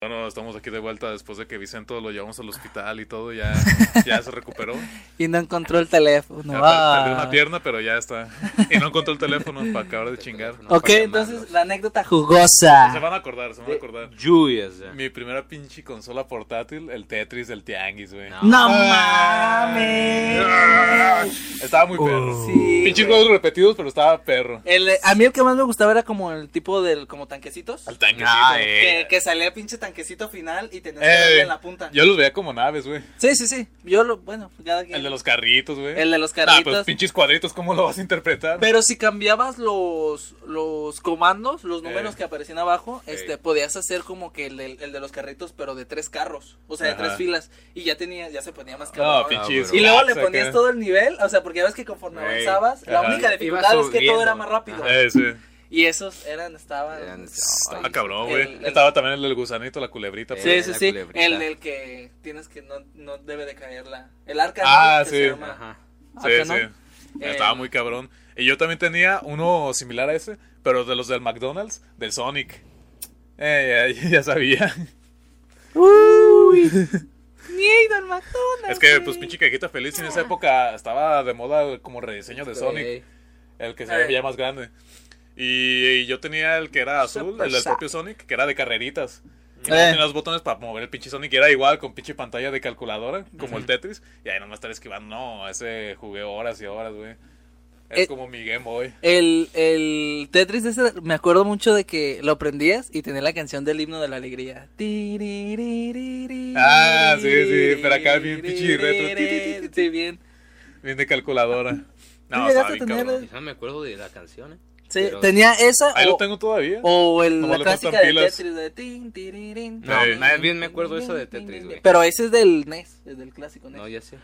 Bueno, estamos aquí de vuelta después de que Vicento lo llevamos al hospital y todo, ya, [laughs] ya se recuperó. Y no encontró el teléfono. Ya Ah. perdió una pierna, pero ya está. Y no encontró el teléfono para acabar de [laughs] chingar. Ok, entonces la anécdota jugosa. Se van a acordar, se van a acordar. Lluvias. ya. Mi primera pinche consola portátil, el Tetris del Tianguis, güey. No. ¡No Ah. mames! Estaba muy perro. Sí, Pinches juegos repetidos, pero estaba perro. El, a mí el que más me gustaba era como el tipo del como tanquecitos. El tanquecito. Ah, Que, eh. que salía pinche tanquecito final y tenías que Eh, darle en la punta. Yo los veía como naves, güey. Sí, sí, sí. Yo lo, bueno, cada quien. El de los carritos, güey. El de los Ah, carritos. pues pinches cuadritos, ¿cómo lo vas a interpretar? Pero si cambiabas los, los comandos, los números Eh. que aparecían abajo, Eh. este, podías hacer como que el, del- el de los carritos, pero de tres carros, o sea, de tres filas, y ya tenía, ya se ponía más No, cabrón. pinches. y luego le ponías todo el nivel, o sea, porque ya ves que conforme avanzabas, la única dificultad es que todo era más rápido. Eh, sí. Y esos eran, estaban... Eran- Ah, cabrón, el- güey. el- Estaba también el del gusanito, la culebrita. Eh, Sí, pues. sí, sí, culebrita. el del que tienes que, no, no debe de caer la... El arca, Ah, sí. se llama. Ajá. Sí, sí. Eh, Estaba muy cabrón. Y yo también tenía uno similar a ese, pero de los del McDonald's, del Sonic. Eh, ya, ya sabía. Uy. [laughs] McDonald's. Es que, pues, pinche cajita feliz en esa época estaba de moda como rediseño de Sonic. Sí. El que se veía más grande. Y, y yo tenía el que era azul, Super el del propio Sonic, que era de carreritas. Y Eh. tenía los botones para mover el pinche Sonic y era igual con pinche pantalla de calculadora, como el Tetris. Y ahí nomás estar esquivando. No, ese jugué horas y horas, güey. Es Eh, como mi Game Boy. El, el Tetris ese, me acuerdo mucho de que lo prendías y tenía la canción del himno de la alegría. Ah, sí, sí, pero acá bien pinche retro. Sí, bien. Bien de calculadora. ¿Tú No, llegaste estaba a tener. No me acuerdo de la canción, ¿eh? Sí, Pero- tenía esa Ahí o, lo tengo todavía. o el, Nomás la clásica de pilas. Tetris de tin, tirirín, No, Sí. más bien me acuerdo eso de Tetris, güey. Pero ese es del NES, es del clásico NES. No, ya sé.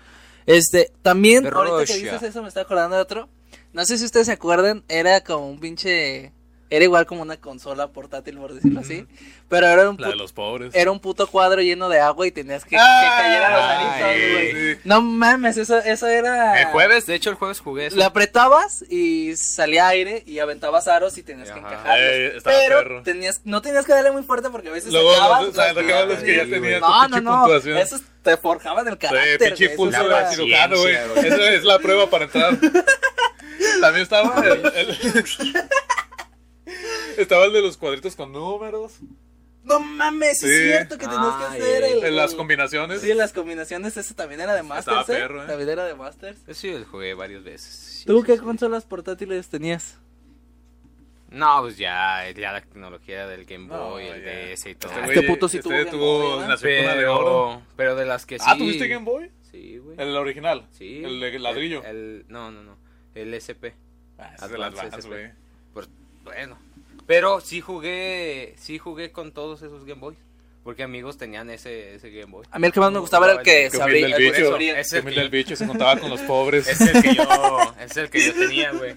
Este, también, De ahorita que Russia. dices eso, me está acordando de otro. No sé si ustedes se acuerdan, era como un pinche. Era igual como una consola portátil, por decirlo así. Pero era un, La de los pobres. era un puto cuadro lleno de agua y tenías que Ah, que cayeran los aritos, güey. No mames, eso, eso era. El jueves, de hecho, el jueves jugué eso. Le apretabas y salía aire y aventabas aros y tenías que Ajá. encajarlos. Eh, estaba pero perro. tenías, no tenías que darle muy fuerte porque a veces Luego, sacabas los- o sea, los- sacabas los que ya tenían No, tu no, pinche no. puntuación. Esos te forjaban el Sí, carácter. pinche güey, pulso eso de era- cirujano, güey. ciencia, güey. Esa es la prueba para entrar. También estaba el, el- [laughs] [laughs] estaba el de los cuadritos con números, No mames, Sí. es cierto que tenías que Ay, hacer el. en las combinaciones. Sí, las combinaciones, ese también era de Masters. Estaba ¿eh? perro, ¿eh? También era de Masters. Yo sí el jugué varias veces. Sí, ¿Tú sí, qué sí. consolas portátiles tenías? No, pues ya, ya la tecnología del Game No, Boy, el ya. DS y todo. Este Este puto sí este tuvo Game tuvo de oro. Pero, de las que sí. Ah, ¿tuviste Game Boy? Sí, güey. El original. Sí. El de ladrillo. El, el- no, no, no. El SP. Ah, es de las SP. güey. Bueno. Pero sí jugué, sí jugué con todos esos Game Boys. Porque amigos tenían ese, ese Game Boy. A mí el que más me gustaba era el que se abría. el el que se bicho. abría. Es el que- bicho, se contaba con los pobres. Es el que yo, es el que yo tenía, güey.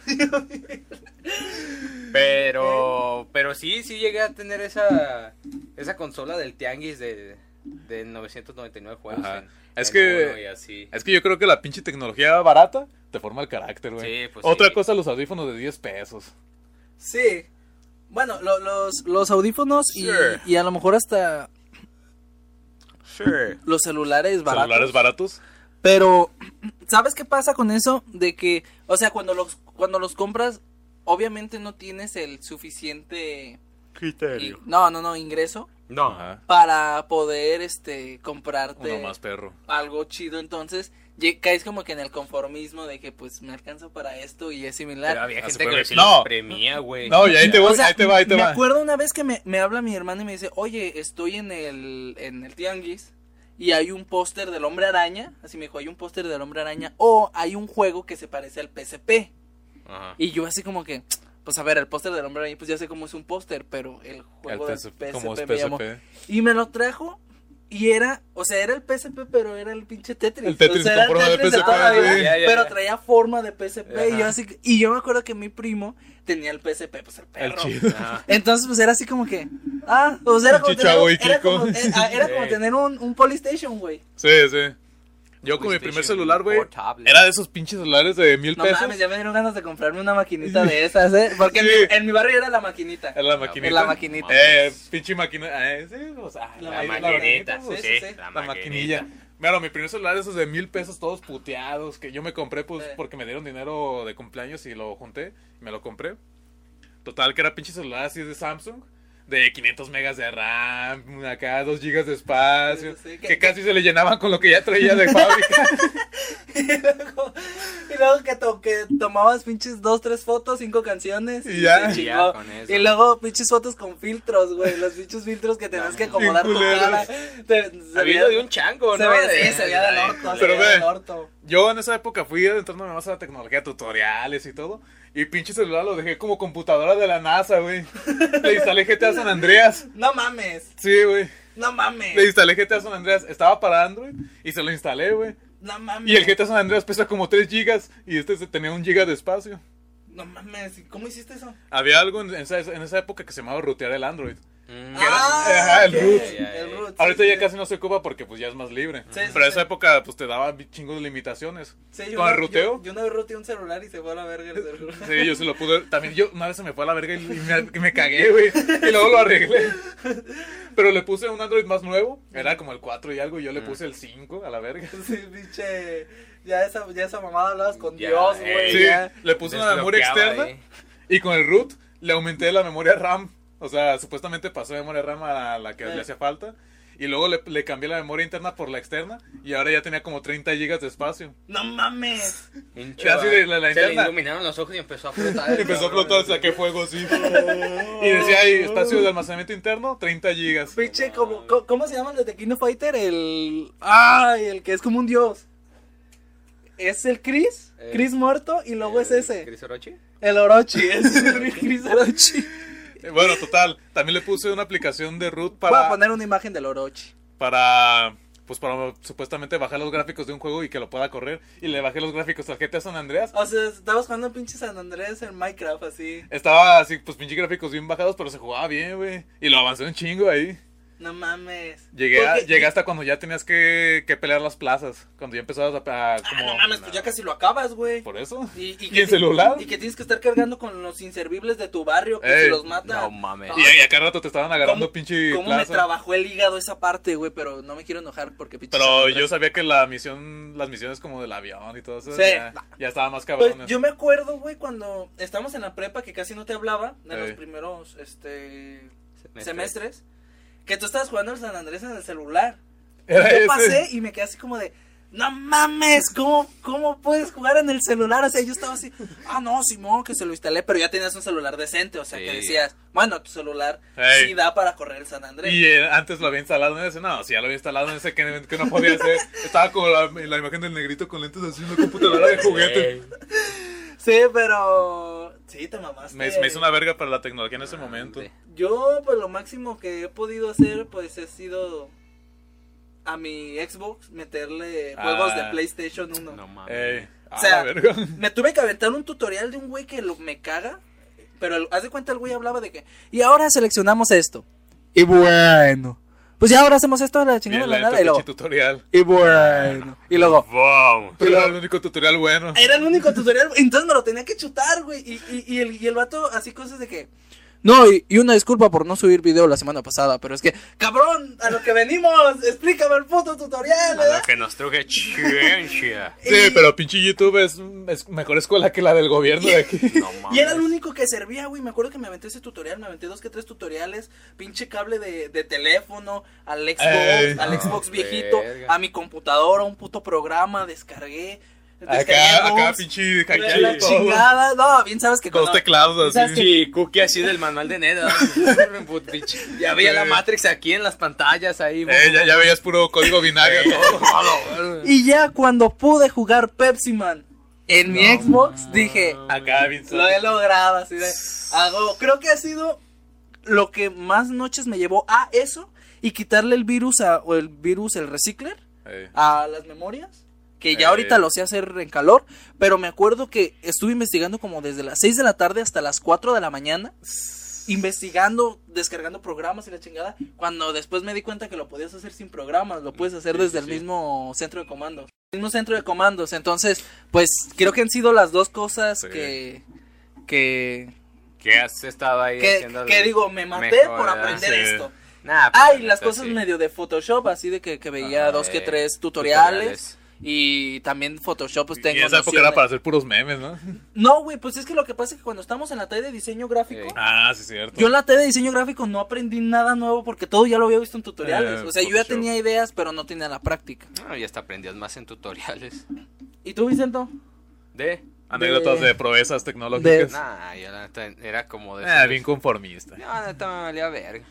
Pero, pero sí, sí llegué a tener esa, esa consola del Tianguis de, de 999 juegos. En- Es en que- así. Es que yo creo que la pinche tecnología barata te forma el carácter, güey. Sí, pues Otra sí. cosa, los audífonos de 10 pesos. Sí. Bueno, lo- los, los audífonos y, Sure. y a lo mejor hasta Sure. los celulares baratos. Celulares baratos. Pero, ¿sabes qué pasa con eso? De que, o sea, cuando los, cuando los compras, obviamente no tienes el suficiente... y- no, no, no, ingreso No. Ajá. para poder, este, comprarte Uno más perro. algo chido. Entonces, caes como que en el conformismo de que, pues, me alcanza para esto y es similar. Pero había Ah, gente que No. premia, güey. No, y ahí te voy, O sea, ahí te va, ahí te me va. acuerdo una vez que me, me habla mi hermano y me dice, oye, estoy en el, en el tianguis y hay un póster del hombre araña. Así me dijo, hay un póster del hombre araña o hay un juego que se parece al PSP. Ajá. Y yo así como que, pues a ver, el póster del hombre araña, pues ya sé cómo es un póster, pero el El juego del PSP, PSP, como es me llamó. PSP. Y me lo trajo y era, o sea, era el PSP, pero era el pinche Tetris. El Tetris o sea, con era el forma de Tetris PSP, toda la vida, sí. Ya, ya, pero ya. traía forma de PSP. Y yo, así, que- y yo me acuerdo que mi primo tenía el PSP, pues el El perro. Entonces, pues era así como que. Ah, pues era como tener, era como, era como Sí. tener un, un Polystation, güey. Sí, sí. Yo con mi primer celular, güey, era de esos pinches celulares de mil No pesos. mames, ya me dieron ganas de comprarme una maquinita de esas, ¿eh? Porque en, mi, en mi barrio era la maquinita. Era la maquinita. La maquinita. Eh, pinche máquina. Eh, sí, o sea, La ahí maquinita, pues, sí, sí, sí, la La maquinilla. Claro, mi primer celular esos de mil pesos todos puteados que yo me compré pues Sí. porque me dieron dinero de cumpleaños y lo junté y me lo compré. Total que era pinche celular así de Samsung de 500 megas de RAM, acá 2 gigas de espacio, Sí, sí, sí, que, que- casi se le llenaban con lo que ya traía de fábrica. [laughs] y luego, y luego que, to- que tomabas pinches dos, tres fotos, cinco canciones. Y ya. se Y ya con eso. Y luego pinches fotos con filtros, güey. Los pinches filtros que tenías que acomodar tu cara. Te- se Había de un chango, se ¿no? veía, sí, se veía del orto. se Pero veía ve. del orto. Yo en esa época fui adentrándome más a la tecnología, tutoriales y todo. Y pinche celular lo dejé como computadora de la NASA, güey. [laughs] Le instalé GTA San Andreas. No mames, Sí, güey. no mames. Le instalé GTA San Andreas. Estaba para Android y se lo instalé, güey. No mames. Y el GTA San Andreas pesa como 3 gigas y este tenía un giga de espacio. No mames, ¿y ¿cómo hiciste eso? Había algo en esa, en esa época que se llamaba rutear el Android. Mm. Ah, ajá, el ok, root. el root, sí, Ahorita sí, ya sí. casi no se ocupa porque pues ya es más libre. Sí, sí, Pero en sí. esa época pues te daba chingos de limitaciones. Sí, yo ¿Con el ruteo? Yo, yo una vez roteé un celular y se fue a la verga el celular. Sí, yo se lo pude. También yo una vez se me fue a la verga y me, me cagué, [laughs] güey. Y luego lo arreglé. Pero le puse un Android más nuevo. Era como el 4 y algo. Y yo le puse el 5 a la verga. Sí, pinche. Ya esa, ya esa mamada hablabas con Ya, Dios, eh. güey. Sí, ya. le puse una memoria externa. ahí. Y con el root le aumenté la memoria RAM. O sea, supuestamente pasó de memoria RAM a la que le hacía falta. Y luego le, le cambié la memoria interna por la externa. Y ahora ya tenía como 30 gigas de espacio. No mames. Hincho, Así de la- la se le iluminaron los ojos y empezó a flotar. [laughs] Empezó a flotar, saqué fuego así. Y decía ahí, espacio de almacenamiento interno, 30 gigas. Pinche, como, co- ¿cómo se llama el de King of Fighter? El. Ay, el que es como un dios. Es el Chris, Eh, Chris muerto, y luego es ese. ¿Chris Orochi? El Orochi, es el Chris Orochi. Eh, Bueno, total. También le puse una aplicación de root Voy a para, poner una imagen del Orochi. para, pues para supuestamente bajar los gráficos de un juego y que lo pueda correr. Y le bajé los gráficos al GTA San Andreas. O sea, estabas jugando pinche San Andrés en Minecraft, así. Estaba así, pues pinche gráficos bien bajados, pero se jugaba bien, güey. Y lo avancé un chingo ahí. No mames. Llegué, a- Porque- llegué hasta cuando ya tenías que, que pelear las plazas. Cuando ya empezabas a, a Ah, como... no mames, pues ya casi lo acabas, güey. Por eso. Y, ¿Y ti- celular? Y que tienes que estar cargando con los inservibles de tu barrio, que Ey, si los matan. no mames. Y, y a cada rato te estaban agarrando ¿Cómo- pinche ¿Cómo me trabajó el hígado esa parte, güey? Pero no me quiero enojar porque pinche. Pero yo sabía que la misión, las misiones como del avión y todo eso, Sí. ya, ya estaba más Pues, cabrones. yo me acuerdo, güey, cuando estábamos en la prepa que casi no te hablaba, en Ey. los primeros este Semestres. semestres, que tú estabas jugando al San Andrés en el celular. Era yo ese. pasé y me quedé así como de, no mames, ¿cómo, ¿cómo puedes jugar en el celular? O sea, yo estaba así, ah, no, Simón, que se lo instalé, pero ya tenías un celular decente, o sea, que decías, bueno, tu celular Ey. sí da para correr el San Andrés. Y eh, antes lo había instalado en ese, no, si ya lo había instalado en ese que, que no podía hacer. Estaba como la, la imagen del negrito con lentes así en una computadora de juguete. Ey. Sí, pero, sí, te mamaste. Me, me hizo una verga para la tecnología en ese momento. Yo, pues lo máximo que he podido hacer, pues he sido a mi Xbox meterle Ah. juegos de PlayStation 1. No mames. O sea, verga. [laughs] Me tuve que aventar un tutorial de un güey que lo, me caga. Pero el- haz de cuenta, el güey hablaba de que. Y ahora seleccionamos esto. Y bueno. Pues ya ahora hacemos esto a la chingada de la nada. Y luego. tutorial. Y bueno. Y luego. Wow. Pero era el único tutorial bueno. Era el único tutorial, entonces me lo tenía que chutar, güey. Y, y, y el, y el vato, así cosas de que. No, y, y una disculpa por no subir video la semana pasada, pero es que, cabrón, a lo que venimos, explícame el puto tutorial, A lo que nos truje ciencia. Sí, Y- pero pinche YouTube es, es mejor escuela que la del gobierno de aquí. No mames. [laughs] Y era el único que servía, güey. Me acuerdo que me aventé ese tutorial, me aventé dos que tres tutoriales, pinche cable de, de teléfono, al Xbox, Ey. al No, Xbox viejito, verga. a mi computadora, un puto programa, descargué. Descargué Acá, acá, ROMs, pinche la, chingada. No, bien sabes que Con los cuando- teclados ¿Sabes así. Sí, cookie así del manual de Neda. ya veía la. Matrix aquí en las pantallas ahí. Eh, ya, ya veías puro código binario todo. [laughs] Y ya cuando pude jugar Pepsi Man en mi Xbox, dije, Acá, lo he logrado, así de, hago, creo que ha sido lo que más noches me llevó a eso y quitarle el virus a, o el virus, el recicler a las memorias. Que ya Eh. ahorita lo sé hacer en calor, pero me acuerdo que estuve investigando como desde las 6 de la tarde hasta las 4 de la mañana, investigando, descargando programas y la chingada, cuando después me di cuenta que lo podías hacer sin programas, lo puedes hacer Sí, desde sí, el sí. mismo centro de comandos. El mismo centro de comandos, entonces, pues creo que han sido las dos cosas que... que ¿Qué has estado ahí que, haciendo? que digo, me maté mejor, por aprender esto. Nah, pues, Ay, la las cosas medio de Photoshop, así de que, que veía Ajá, dos que eh, tres tutoriales. tutoriales. Y también Photoshop, pues Y tengo en esa época era de- para hacer puros memes, ¿no? No, güey, pues es que lo que pasa es que cuando estamos en la TAE de diseño gráfico. Ah, sí, cierto. yo en la TAE de diseño gráfico no aprendí nada nuevo porque todo ya lo había visto en tutoriales. Eh, o sea, yo ya tenía ideas, pero no tenía la práctica. No, ya hasta aprendías más en tutoriales. ¿Y tú, Vicento? De. Anécdotas de- de proezas tecnológicas. Nah, yo la neta era como de. Ah, bien conformista. No, la neta me valía verga.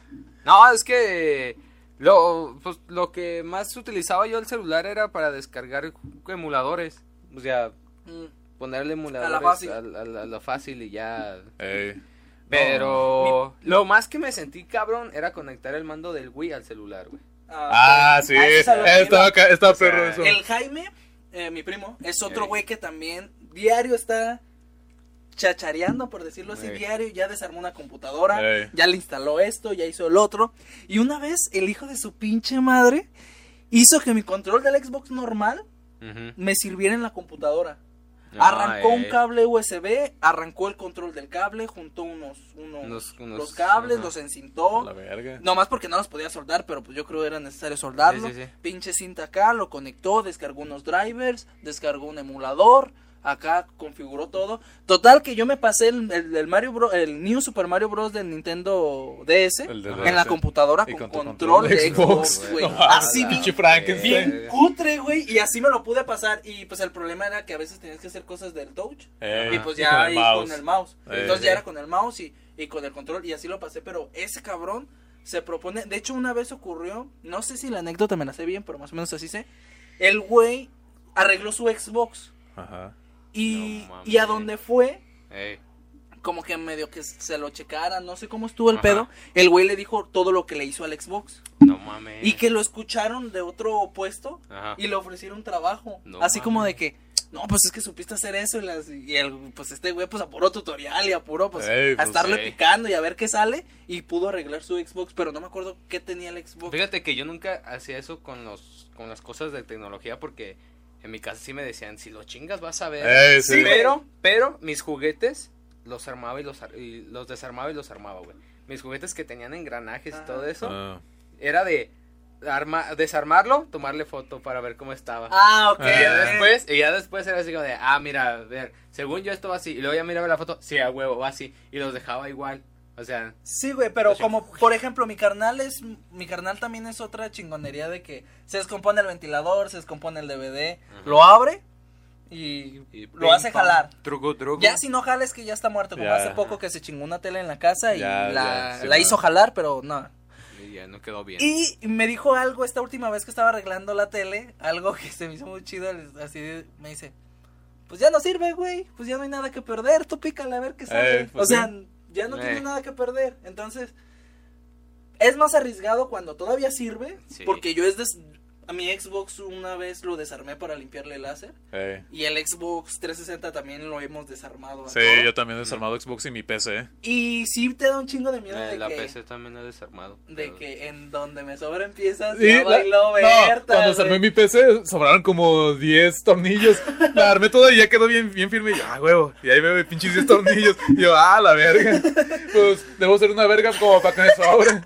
No, es que. Lo, pues, lo que más utilizaba yo el celular era para descargar emuladores. O sea, Mm, ponerle emuladores A la fácil. a, a- a lo fácil y ya. Ey. Pero lo más que me sentí cabrón era conectar el mando del Wii al celular, güey. Ah, ok. sí. Ah, eso es a lo que Estaba, iba. acá- estaba O sea, perro eso. El Jaime, eh, mi primo, es otro Ey. güey que también diario está chachareando, por decirlo así, Ey. diario, ya desarmó una computadora, Ey. ya le instaló esto, ya hizo el otro. Y una vez el hijo de su pinche madre hizo que mi control del Xbox normal me sirviera en la computadora. Ah, Arrancó un cable USB, arrancó el control del cable, juntó unos, unos, Unos- unos- los cables, los encintó. La verga. No más porque no los podía soldar, pero pues yo creo que era necesario soldarlo. Sí, sí, sí. Pinche cinta acá, lo conectó, descargó unos drivers, descargó un emulador, acá configuró todo. Total que yo me pasé el, el, el Mario Bros, el New Super Mario Bros del Nintendo DS El de en la computadora con, control, control de Xbox, güey. No Así bien, bien cutre, güey, y así me lo pude pasar y pues el problema era que a veces tenías que hacer cosas del touch. Ey, Y pues y ya con el mouse. con el mouse. Eh, Entonces ya era con el mouse y, y con el control y así lo pasé. Pero ese cabrón se propone. De hecho, una vez ocurrió. No sé si la anécdota me la sé bien, pero más o menos así sé. El güey arregló su Xbox. Ajá. Y, No y a donde fue, Ey. como que medio que se lo checaran. No sé cómo estuvo el Ajá. pedo. El güey le dijo todo lo que le hizo al Xbox. No mames. Y que lo escucharon de otro puesto Ajá. y le ofrecieron trabajo. No así como de que, no, pues es que supiste hacer eso. Y, las- y el, pues este güey, pues apuró tutorial y apuró, pues, Ey, a pues, estarle sí. picando y a ver qué sale. Y pudo arreglar su Xbox, pero no me acuerdo qué tenía el Xbox. Fíjate que yo nunca hacía eso con los con las cosas de tecnología porque en mi casa sí me decían, si lo chingas vas a ver. Sí. Sí, pero, pero mis juguetes los armaba y los, y los desarmaba y los armaba, güey. Mis juguetes que tenían engranajes y todo eso, Ah. era de arma, desarmarlo, tomarle foto para ver cómo estaba. Ah, ok. Eh, Y ya después, y ya después era así como de, ah, mira, a ver, según yo esto va así, y luego ya miraba la foto, sí, a huevo, va así, y los dejaba igual, o sea, Sí, güey, pero Así. como, por ejemplo, mi carnal es, mi carnal también es otra chingonería de que se descompone el ventilador, se descompone el DVD, Ajá. lo abre y, y lo hace pam, jalar. Truco, truco. Ya si no jala es que ya está muerto, como Ya. hace poco que se chingó una tele en la casa y Ya, la, ya, sí, la hizo jalar, pero no. Y ya no quedó bien. Y me dijo algo esta última vez que estaba arreglando la tele, algo que se me hizo muy chido, así de- me dice, pues ya no sirve, güey, pues ya no hay nada que perder, tú pícale a ver qué sale. Eh, pues o sea, sí. Ya no Eh. tiene nada que perder, entonces es más arriesgado cuando todavía sirve, Sí. porque yo es des- a mi Xbox una vez lo desarmé para limpiarle el láser Ey. y el Xbox 360 también lo hemos desarmado. Sí, todo. yo también he desarmado Xbox y mi PC. Y sí te da un chingo de miedo Eh, de la que... PC también he desarmado. De pero- que en donde me sobran piezas, Sí, ya la- bailó no, cuando desarmé mi PC sobraron como 10 tornillos. La armé toda y ya quedó bien, bien firme. Y yo, ah, huevo. Y ahí veo pinches 10 tornillos. Y yo, ah, la verga. Pues debo ser una verga como para que me sobre.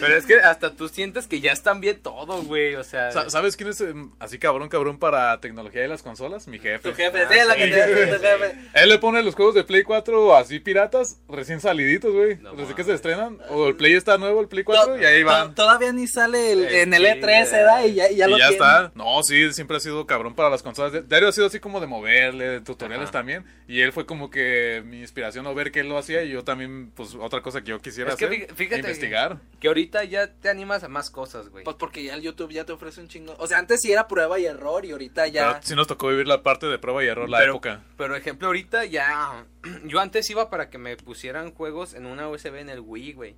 Pero es que hasta tú sientes que ya están bien todo, güey, o sea... Sa- ¿Sabes quién es em, así cabrón, cabrón para tecnología de las consolas? Mi jefe. Tu jefe, Ah, sí, la sí, que te jefe. Él le pone los juegos de Play 4 así piratas, recién saliditos, güey. No Desde que se estrenan. O el Play está nuevo, el Play 4, y ahí van. Todavía ni sale el- Eh, en el sí, E3, ya. ¿verdad? Y ya, y ya y lo ya tiene. está. No, sí, siempre ha sido cabrón para las consolas. Diario ha sido así como de moverle, de tutoriales Ajá. también. Y él fue como que mi inspiración o ver que él lo hacía y yo también, pues otra cosa que yo quisiera Es hacer. fíjate investigar. Que ahorita ya te animas a más cosas, güey. Pues porque ya el YouTube ya te ofrece un chingo. O sea, antes sí era prueba y error y ahorita ya. Pero sí nos tocó vivir la parte de prueba y error, la pero, época. Pero ejemplo, ahorita ya. [clears throat] Yo antes iba para que me pusieran juegos en una USB en el Wii, güey.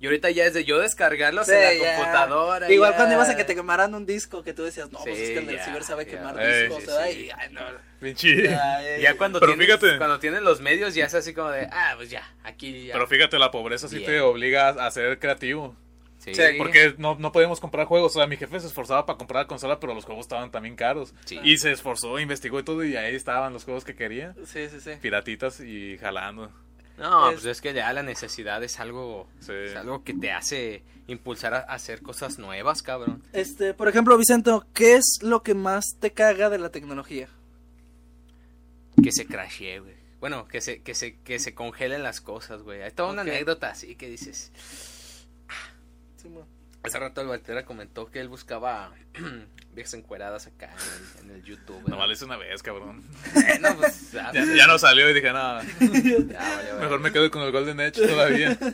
Y ahorita ya es de yo descargarlos Sí, en la ya. computadora. Igual ya. cuando ibas a que te quemaran un disco que tú decías, no, pues Sí, es que el ciber sabe ya. quemar discos, sí, ¿verdad? sí. Y, ay, no. Pinche. Ya, ya, Ya cuando Pero tienes, fíjate. cuando tienes los medios ya es así como de, ah, pues ya, aquí ya. Pero fíjate, la pobreza sí Bien. te obliga a ser creativo. sí, Sí, Porque no, no podíamos comprar juegos. O sea, mi jefe se esforzaba para comprar la consola, pero los juegos estaban también caros. Sí. Y se esforzó, investigó y todo, y ahí estaban los juegos que quería. Sí, sí, sí. Piratitas y jalando. No, Es- pues es que ya la necesidad es algo, Sí. es algo que te hace impulsar a a hacer cosas nuevas, cabrón. Este, por ejemplo, Vicento, ¿qué es lo que más te caga de la tecnología? Que se crashee, güey. Bueno, que se, que se, que se congelen las cosas, güey. Hay toda una anécdota así que dices. Sí, mo- Hace rato el Valtera comentó que él buscaba [clears throat] viejas encueradas acá en el, en el YouTube. ¿verdad? lo hice una vez, cabrón. Bueno, pues, [laughs] ya, Ya, ya no salió y dije, nada, [laughs] vale, vale. mejor me quedo con el Golden Edge todavía. [laughs]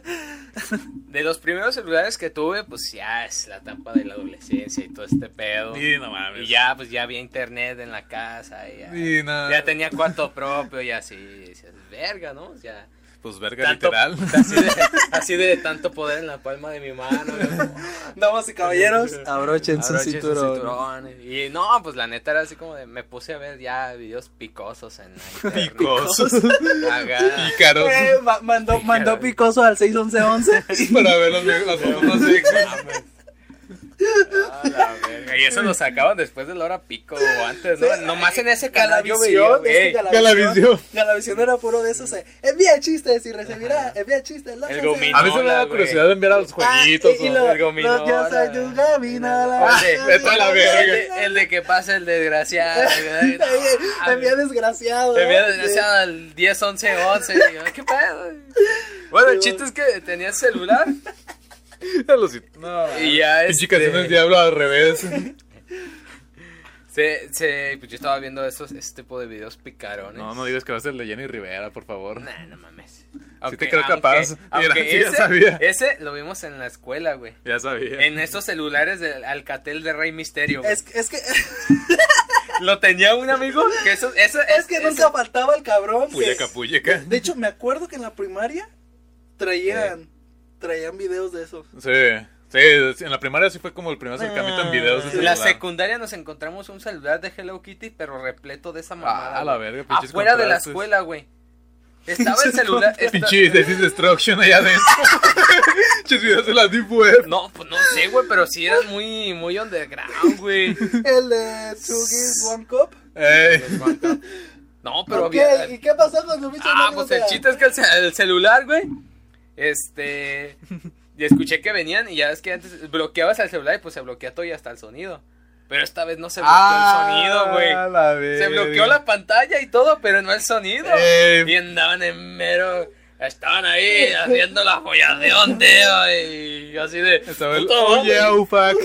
De los primeros celulares que tuve, pues ya es la etapa de la adolescencia y todo este pedo. Y no mames. Y ya, pues ya había internet en la casa. Y ya, Y ya tenía cuarto propio y así. y decías, verga, ¿no? Ya. Pues verga, Tanto- literal. [laughs] Así de, [laughs] así de tanto poder en la palma de mi mano. Damas y caballeros, [laughs] abrochen su cinturón. cinturón. Y no, pues la neta era así como de, me puse a ver ya videos picosos en la. Picosos. Pícaros. Eh, ma- mandó, mandó picoso al 61111. Para ver los, las fotos más la [laughs] verga. Y eso lo sacaban después de la hora pico o antes, ¿no? Sí. Nomás en ese canal yo veía, güey. Galavisión. Galavisión, era puro de esos. eh, envía chistes y recibirá, envía chistes. no El sé, gomino. A mí se me da curiosidad de enviar a los Ah, jueguitos. y, y o- lo- el gominola. lo- yo soy tu gominola. Oye, vete a la El verga. de, el de que pasa el desgraciado. [laughs] No, Envía desgraciado. Te envía desgraciado al 10, 11, 11. Y yo, ¿Qué pedo? Bueno, el chiste es que tenía celular No. y ya Pinche este, canción del diablo al revés. se, se, pues yo estaba viendo esos, este tipo de videos picarones. No, no digas que va a ser el de Jenny Rivera, por favor. Nah, no mames. te creo capaz. Aunque, Mira, sí, ya ese, sabía. ese lo vimos en la escuela, güey. Ya sabía. En estos celulares del Alcatel de Rey Misterio. güey. Es, es que, [laughs] Lo tenía un amigo que eso, eso es que eso- nunca faltaba el cabrón. que- Puyeca, puyeca. De hecho, me acuerdo que en la primaria traían, traían videos de esos. Sí, sí, en la primaria sí fue como el primer acercamiento en videos. de En la secundaria nos encontramos un celular de Hello Kitty, pero repleto de esa mamada. Ah, la verga, pinches Afuera de la escuela, güey. Estaba el [laughs] celular. esta- [laughs] Pinche Death Destruction allá adentro. [laughs] Pinches videos de la Deep Web. No, pues no sé, güey, pero sí eran muy, muy underground, güey. El de Two Gears One Cup. Ey. No, pero Ok, había. ¿Y qué pasó con su bicho? Ah, pues el chiste es que el celular, güey. Este. Y escuché que venían y ya ves que antes bloqueabas el celular y pues se bloquea todo y hasta el sonido. Pero esta vez no se bloqueó Ah, el sonido, güey. Se bloqueó la pantalla y todo, pero no el sonido. Eh. Y andaban en mero. Estaban ahí haciendo la follación, tío. Y así de. Estaba el, "Puta oh madre". yeah, oh fuck.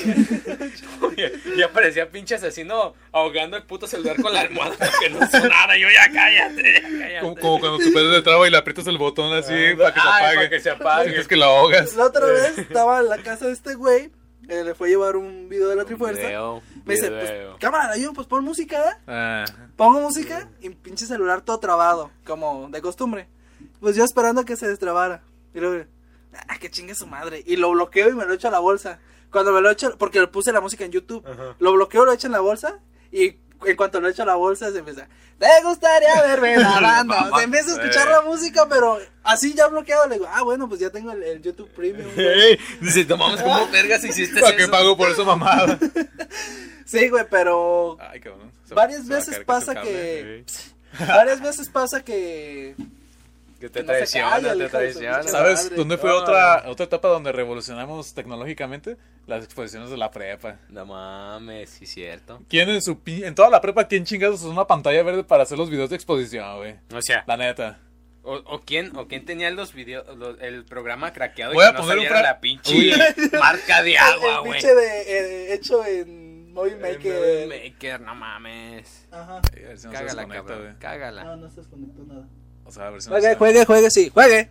Y aparecía pinche asesino ahogando el puto celular con la almohada para que no sonara. Y yo, ya cállate, ya cállate. Como, como cuando tu pedo de traba y le aprietas el botón así para que se apague. para que se apague. Sientes que lo ahogas. La otra vez estaba en la casa de este güey. eh, le fue a llevar un video de la Trifuerza. Video, Me dice, pues, cámara, yo, pues pon música. ¿eh? Ah, Pongo música y pinche celular todo trabado, como de costumbre. Pues yo esperando a que se destrabara. Y luego, ah, que chingue su madre. Y lo bloqueo y me lo echo a la bolsa. Cuando me lo echo, porque le puse la música en YouTube. Lo bloqueo, lo echo en la bolsa. Y en cuanto lo echo a la bolsa, se empieza. ¿Te gustaría verme [laughs] nadando? Se empieza a escuchar Eh. la música, pero así ya bloqueado. Le digo, ah, bueno, pues ya tengo el, el YouTube Premium. güey". Ey, Dice, no mames, ¿cómo [laughs] vergas hiciste ¿Para qué eso? pago por esa mamada? [laughs] Sí, güey, pero Ay, cabrón. Se- varias se veces pasa que. Varias veces pasa que. Que te No se traiciona, calla te traiciona. ¿Sabes madre. dónde fue No, otra, otra etapa donde revolucionamos tecnológicamente? Las exposiciones de la prepa. No mames, sí, cierto. ¿Quién en su pi- en toda la prepa, quién chingados usó una pantalla verde para hacer los videos de exposición, güey? O sea, La neta. o, o quién, o quién tenía los videos, los- el programa craqueado Voy y a que no poner un saliera fra- la pinche [laughs] marca de agua, el güey. pinche de, eh, hecho en Movie Maker. Maker, no mames. Ajá. Ay, si no Cágala, cabrón. Cágala. No, no se desconectó nada. O sea, a ver si no Juegue, juegue, juegue, sí, juegue.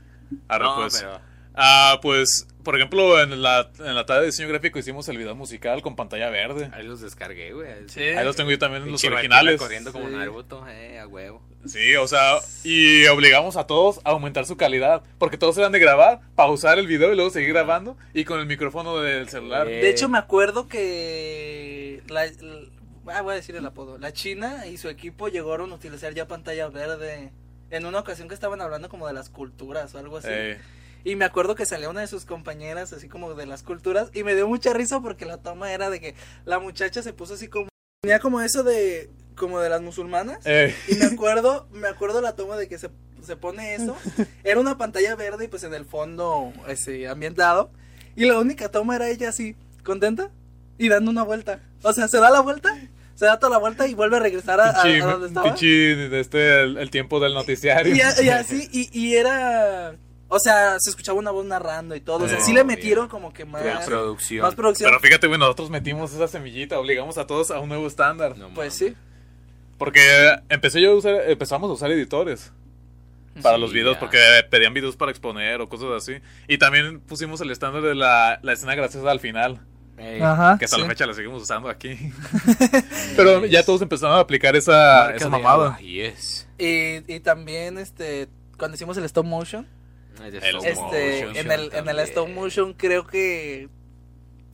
Arre, No, pues. pero- Ah, pues, por ejemplo, en la, en la tarde de diseño gráfico hicimos el video musical con pantalla verde. Ahí los descargué, güey. Ahí los tengo yo también, los Pinche originales. corriendo como Sí. Naruto, eh, a huevo. Sí, o sea, y obligamos a todos a aumentar su calidad. Porque todos eran de grabar, pausar el video y luego seguir grabando. Y con el micrófono del celular. Eh. De hecho, me acuerdo que. La, la- ah, voy a decir el apodo. La China y su equipo llegaron a utilizar ya pantalla verde. En una ocasión que estaban hablando como de las culturas o algo así. Eh, Y me acuerdo que salía una de sus compañeras así como de las culturas. Y me dio mucha risa porque la toma era de que la muchacha se puso así como. Tenía como eso de. Como de las musulmanas. eh, Y me acuerdo, me acuerdo la toma de que se, se pone eso. Era una pantalla verde y pues en el fondo ese ambientado. Y la única toma era ella así, contenta y dando una vuelta. O sea, se da la vuelta, se da toda la vuelta y vuelve a regresar a, a donde estaba. pinche, este, el, el tiempo del noticiario. Y, [laughs] así, y, y era. O sea, se escuchaba una voz narrando y todo. O sea, Oh, sí le bien. metieron como que más, producción. más producción. Pero fíjate, güey, nosotros metimos esa semillita, obligamos a todos a un nuevo estándar. No pues sí. Porque empecé yo a usar, empezamos a usar editores para Sí, los videos, ya. porque pedían videos para exponer o cosas así. Y también pusimos el estándar de la, la escena graciosa al final, Ey, Ajá. que hasta sí. la fecha la seguimos usando aquí. [laughs] Pero ya todos empezaron a aplicar esa, esa mamada. Yes. Y, y también, este, cuando hicimos el stop motion. El stop Este, motion en el, en el stop motion creo que,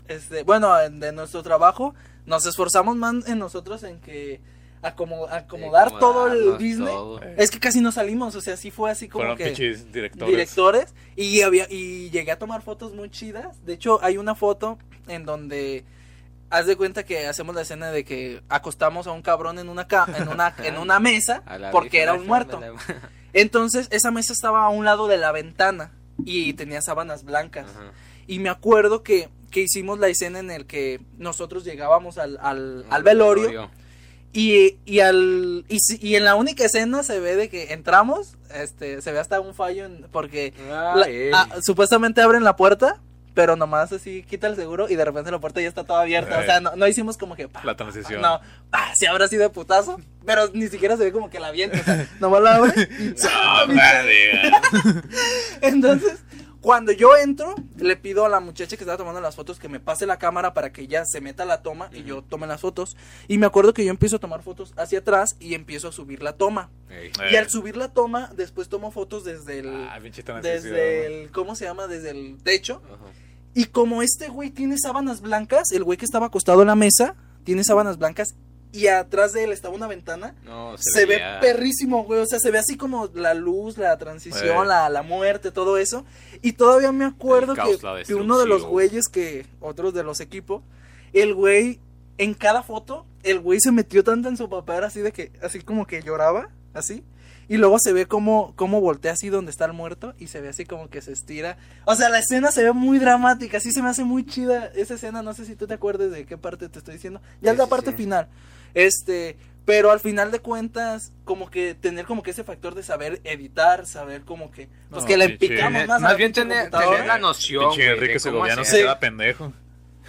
este, bueno, en- de nuestro trabajo, nos esforzamos más en nosotros en que acomo- acomodar todo el Disney. todo. Es que casi no salimos, o sea, sí fue así como Fueron que directores. directores y había y llegué a tomar fotos muy chidas. De hecho, hay una foto en donde haz de cuenta que hacemos la escena de que acostamos a un cabrón en una ca- en una [laughs] en una mesa porque era un muerto. [laughs] Entonces, esa mesa estaba a un lado de la ventana y tenía sábanas blancas. Ajá. Y me acuerdo que, que hicimos la escena en el que nosotros llegábamos al, al, al velorio y, y al y, si- y en la única escena se ve de que entramos, este, se ve hasta un fallo en- porque la- Ay. ah, supuestamente abren la puerta, pero nomás así quita el seguro y de repente la puerta ya está toda abierta. O sea, no, no hicimos como que pa, La transición. no, ah, sí habrá sido de putazo, pero ni siquiera se ve como que la avienta, o sea, nomás la abre y [laughs] Ah, [laughs] entonces, cuando yo entro, le pido a la muchacha que estaba tomando las fotos que me pase la cámara para que ella se meta a la toma y yo tome las fotos. Y me acuerdo que yo empiezo a tomar fotos hacia atrás y empiezo a subir la toma. Y Eh. al subir la toma, después tomo fotos desde el... Ah, desde el... ¿Cómo se llama? Desde el techo. Y como este güey tiene sábanas blancas, el güey que estaba acostado en la mesa, tiene sábanas blancas. Y atrás de él estaba una ventana No, se, ve perrísimo, güey. O sea, se ve así como la luz, la transición, la, la muerte, todo eso. Y todavía me acuerdo que, que uno de los güeyes que, otros de los equipos, el güey, en cada foto, el güey se metió tanto en su papel así de que, así como que lloraba, así. Y luego se ve como, como voltea así donde está el muerto y se ve así como que se estira. O sea, la escena se ve muy dramática, así se me hace muy chida esa escena. No sé si tú te acuerdas de qué parte te estoy diciendo. Ya Sí, es la sí, parte sí. final. Este, pero al final de cuentas, como que tener como que ese factor de saber editar, saber como que, pues No, que le pinche- picamos más. a más la bien tener- tener la noción, Pinche Enrique Segoviano se queda pendejo.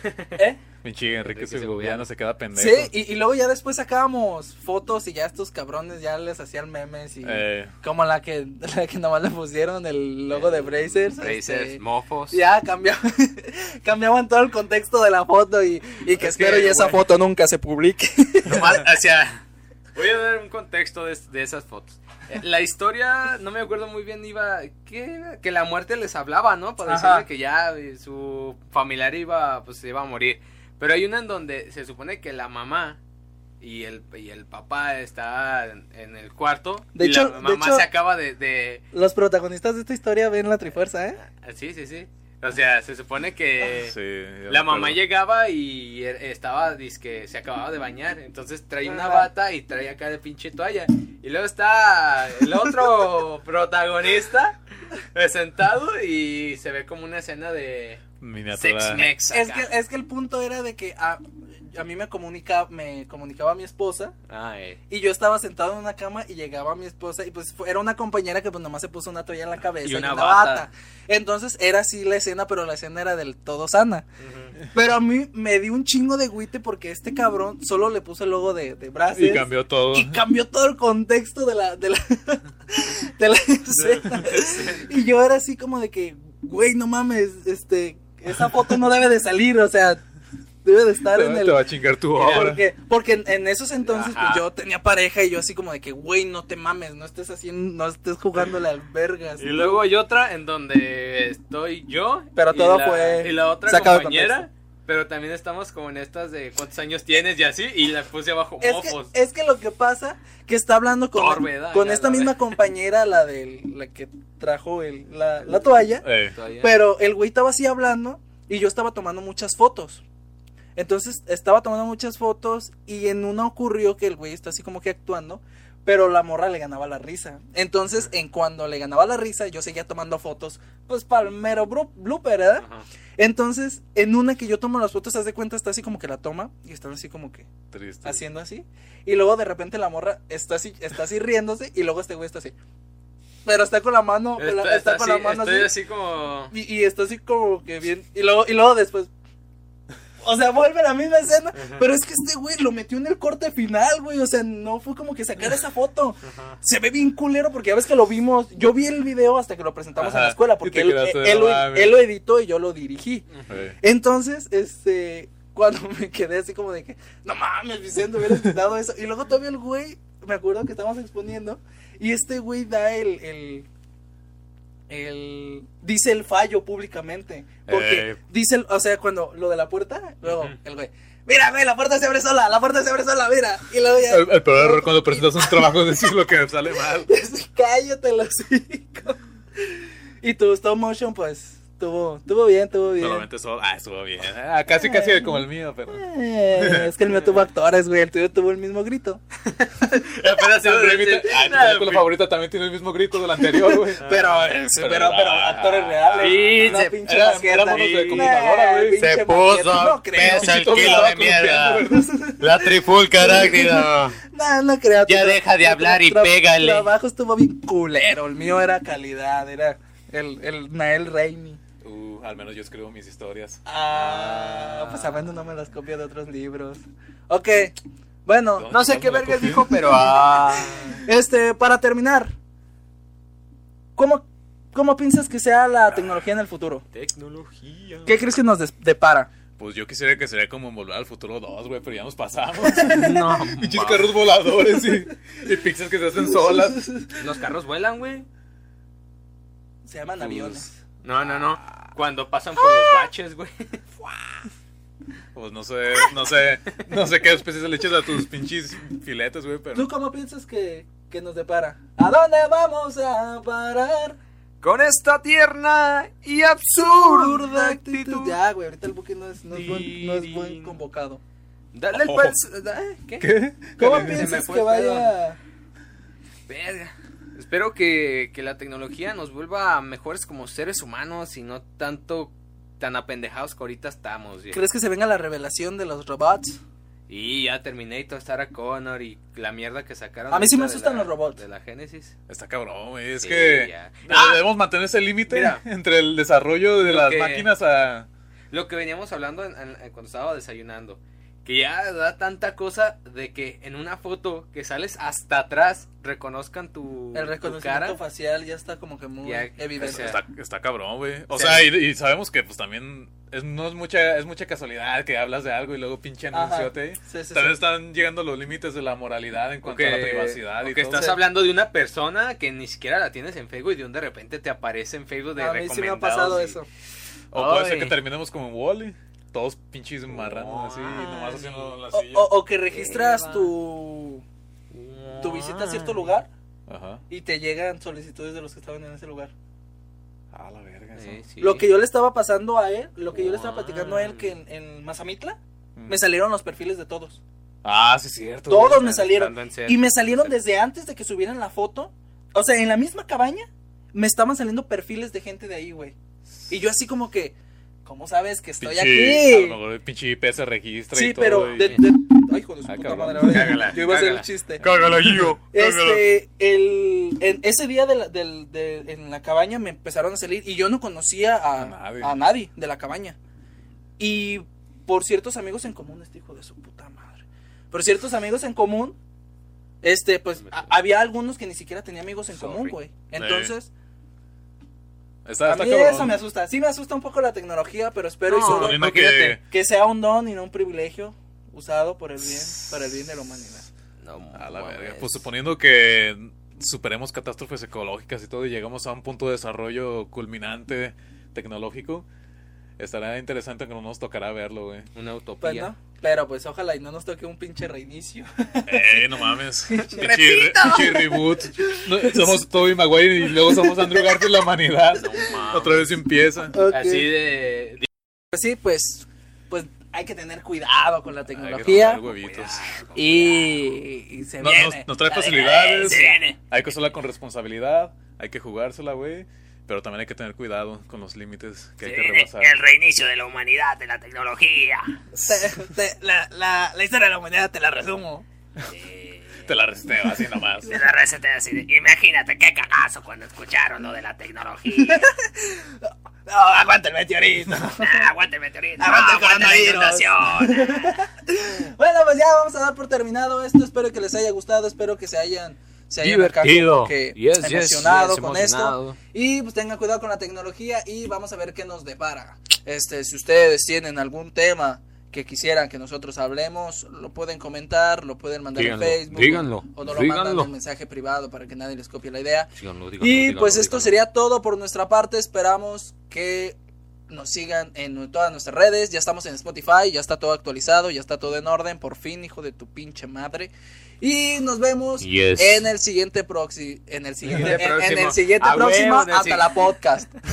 ¿Eh? Pinche Enrique Enrique Segoviano se queda pendejo. Sí, y, y luego ya después sacábamos fotos y ya estos cabrones ya les hacían memes y Eh, como la que, [laughs] la que nomás le pusieron el logo de Brazers. Brazers, este, mofos. ya cambiaban, [laughs] cambiaban todo el contexto de la foto y, y que Es que, espero y esa foto nunca se publique. [laughs] Nomás, o sea, voy a dar un contexto de, de esas fotos. Eh, La historia, no me acuerdo muy bien, iba, ¿qué era? Que la muerte les hablaba, ¿no? Para decirle que ya eh, su familiar iba, pues se iba a morir. Pero hay una en donde se supone que la mamá y el, y el papá está en, en el cuarto. De y hecho- la de mamá hecho- se acaba de, de- Los protagonistas de esta historia ven la trifuerza, ¿eh? Sí, sí, sí. O sea, se supone que... sí, La mamá acuerdo. llegaba y er- estaba, que se acaba de bañar, entonces traía una bata y traía acá de pinche toalla. Y luego está el otro [laughs] protagonista eh, sentado y se ve como una escena de Miniatura. sex mex Es que, es que el punto era de que a, a mí me, comunica, me comunicaba mi esposa Ah, eh. y yo estaba sentado en una cama y llegaba mi esposa y pues fue- era una compañera que pues nomás se puso una toalla en la cabeza Y una bata. Entonces era así la escena, pero la escena era del todo sana. Pero a mí me dio un chingo de guite porque este cabrón solo le puso el logo de, de Y Brazzers cambió todo. y cambió todo el contexto de la de la, [laughs] de la escena. Y yo era así como de que, güey, no mames, este, esa foto no debe de salir, o sea, debe de estar Te, en te el va a chingar tu obra. porque, porque en, en esos entonces pues yo tenía pareja y yo así como de que, güey, no te mames, no estés haciendo, no estés jugándole al vergas. Y luego hay otra en donde estoy yo. Pero y todo la- fue Y la otra compañera. Pero también estamos como en estas de cuántos años tienes y así. Y la puse abajo es mofos. que, es que lo que pasa que está hablando con, con esta misma ve- compañera, la de la que trajo el, la, la toalla, Eh, pero el güey estaba así hablando y yo estaba tomando muchas fotos. Entonces estaba tomando muchas fotos y en una ocurrió que el güey está así como que actuando, pero la morra le ganaba la risa. Entonces, en cuando le ganaba la risa, yo seguía tomando fotos, pues para el mero blooper, ¿verdad? Ajá. Entonces, en una que yo tomo las fotos, haz de cuenta, está así como que la toma y están así como que triste. haciendo así. Y luego de repente la morra está así, está así riéndose y luego este güey está así. Pero está con la mano, Está- está, está con la mano estoy así. así como. Y, y está así como que bien. Y luego, y luego después. O sea, vuelve la misma escena. Pero es que este güey lo metió en el corte final, güey. O sea, no fue como que sacar esa foto. Ajá. Se ve bien culero porque ya ves que lo vimos. Yo vi el video hasta que lo presentamos en la escuela. Porque él, él lo, mames. él lo editó y yo lo dirigí. Entonces, este, cuando me quedé así como de que, no mames, Vicente, hubieras quitado eso. Y luego todavía el güey, me acuerdo que estábamos exponiendo, y este güey da el, el, el dice el fallo públicamente. Porque Eh. dice, el- o sea, cuando lo de la puerta, luego el güey, mira, güey, la puerta se abre sola, la puerta se abre sola, mira. Y luego ya, El, el peor error [laughs] cuando presentas un trabajo [laughs] es decir lo que sale mal. [laughs] cállate los hocico. Y tu stop motion, pues, tuvo, tuvo bien, tuvo bien. Solamente solo. Ah, estuvo bien. Ah, casi, casi como el mío, pero. Eh, es que el mío tuvo actores, güey, el tuyo tuvo el mismo grito. [laughs] Apenas ta- Ah, tu película favorita también tiene el mismo grito del anterior, güey. [laughs] Pero, eh, pero, pero, ah, actores reales. sí, no se- pinche era- los de computadora, güey. pinche Se puso, No pesa el kilo de mierda. [laughs] La trifulca arácnida. No, no creo. Ya deja de hablar y pégale. Tu trabajo estuvo bien culero. El mío era calidad. Era el, el Nael Raimi. Al menos yo escribo mis historias. Ah, pues a menos no me las copio de otros libros. Ok, bueno, No sé qué vergas dijo, pero [laughs] ah. este, para terminar, ¿cómo, ¿cómo piensas que sea la tecnología en el futuro? Tecnología. ¿Qué crees que nos depara? Pues yo quisiera que sería como en Volver al Futuro 2, güey, pero ya nos pasamos. [laughs] No, [laughs] Pinches carros voladores y, y pizzas que se hacen solas. Los carros vuelan, güey. Se llaman Pues, aviones. No, no, no. Cuando pasan por los baches, güey. [laughs] Pues no sé, no sé, no sé qué especies le echas a tus pinches filetes, güey, pero. ¿Tú cómo piensas que, que nos depara? ¿A dónde vamos a parar? Con esta tierna y absurda actitud. Ya, güey, ahorita el buque no es, no es, buen, no es buen convocado. Dale el Oh. da- ¿eh? ¿Qué? ¿Qué? ¿Cómo piensas que vaya? Verga. Espero que, que la tecnología nos vuelva mejores como seres humanos y no tanto tan apendejados que ahorita estamos. viejo. ¿Crees que se venga la revelación de los robots? Y ya Terminator, Sarah Connor y la mierda que sacaron. A mí sí me asustan la- los robots. De la Génesis. Está cabrón, güey. Es Sí, que Ah, debemos mantener ese límite [laughs] entre el desarrollo de Lo las que- máquinas a. Lo que veníamos hablando en- en- cuando estaba desayunando. Que ya da tanta cosa de que en una foto que sales hasta atrás reconozcan tu, El tu reconocimiento cara. facial ya está como que muy Ya, evidente. o sea, Está, está cabrón, güey. O sea, y, y sabemos que pues también es, no es mucha, es mucha casualidad que hablas de algo y luego pinche anunciote. Sí, sí, También sí. están llegando los límites de la moralidad en cuanto que- a la privacidad y que todo. estás Sí. hablando de una persona que ni siquiera la tienes en Facebook y de un de repente te aparece en Facebook de A mí sí me ha pasado y- eso. O puede ser que terminemos como en Wally. Todos pinches marranos así, nomás haciendo la silla. o- o que registras tu, tu visita a cierto lugar Ajá. y te llegan solicitudes de los que estaban en ese lugar. Ah, la verga. eso. Sí, sí. Lo que yo le estaba pasando a él, lo que yo le estaba platicando a él que en, en Mazamitla, Mm. me salieron los perfiles de todos. Ah, sí, es cierto. Todos me salieron. En. Y me salieron desde antes de que subieran la foto. O sea, en la misma cabaña me estaban saliendo perfiles de gente de ahí, güey. Y yo así como que, ¿cómo sabes que estoy Pinche- A aquí? lo mejor el pinche IP se registra y Sí, todo. pero y- de, de- Ay, hijo de su Ah, puta cabrón. madre. Cágala, Yo iba a hacer el chiste. Cágala, Gio. Este, el, en ese día de la- del- de- en la cabaña me empezaron a salir y yo no conocía a, A nadie. a nadie de la cabaña. Y por ciertos amigos en común, este hijo de su puta madre. Por ciertos amigos en común, este, pues a- había algunos que ni siquiera tenía amigos en Sorry. común, güey. Entonces, Está, a está mí cabrón. eso me asusta. Sí me asusta un poco la tecnología, pero espero y No, solo Suponiendo imagínate. que. que sea un don y no un privilegio usado por el bien, para el bien de la humanidad. No, A la verga. Pues suponiendo que superemos catástrofes ecológicas y todo y llegamos a un punto de desarrollo culminante tecnológico, estará interesante que no nos tocará verlo, güey. Una Pues utopía. no, pero pues ojalá y no nos toque un pinche reinicio. Eh, no mames. Pinche pinche reboot. No, somos Toby Maguire y luego somos Andrew Garfield la humanidad. No mames. Otra vez empieza. Así de, de- Pues sí, pues, pues hay que tener cuidado con la Hay que tecnología. Y, y se No- viene. nos, nos trae La facilidades. Hay que usarla con responsabilidad. Hay que jugársela, güey. Pero también hay que tener cuidado con los límites que hay que rebasar. el reinicio de la humanidad, de la tecnología. Te- te- la, la, la historia de la humanidad te la resumo. Te la resteo así nomás. De la receta así imagínate qué cagazo cuando escucharon lo de la tecnología. No, aguanta el meteorito. Ah, aguante el meteorito. Aguante el coronavirus. inundación. bueno, pues ya vamos a dar por terminado esto. Espero que les haya gustado. Espero que se hayan, se hayan Divertido. que Yes, yes, emocionado yes, con emocionado. esto. Y pues tengan cuidado con la tecnología y vamos a ver qué nos depara. Este, si ustedes tienen algún tema que quisieran que nosotros hablemos, lo pueden comentar, lo pueden mandar Díganlo, en Facebook. díganlo, O nos lo mandan díganlo. en mensaje privado para que nadie les copie la idea. Díganlo, díganlo, Y pues esto sería todo por nuestra parte. Esperamos que nos sigan en todas nuestras redes. Ya estamos en Spotify, ya está todo actualizado, ya está todo en orden. Por fin, hijo de tu pinche madre. Y nos vemos Yes. en el siguiente proxy, en el siguiente, en, el siguiente A próximo huevo, en el hasta la podcast. [laughs]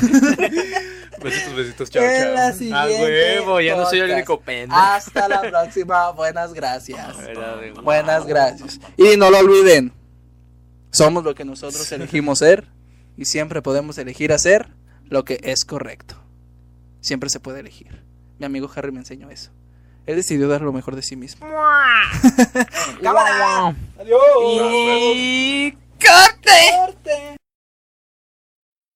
Besitos, besitos, chao, en la chao. siguiente A huevo, ya no soy el único pendejo. Hasta la próxima. Buenas gracias. [laughs] Buenas gracias. Y no lo olviden. Somos lo que nosotros elegimos ser y siempre podemos elegir hacer lo que es correcto. Siempre se puede elegir. Mi amigo Harry me enseñó eso. Él decidió dar lo mejor de sí mismo. ¡Cámara! [laughs] ¡Adiós! Y ¡Corte!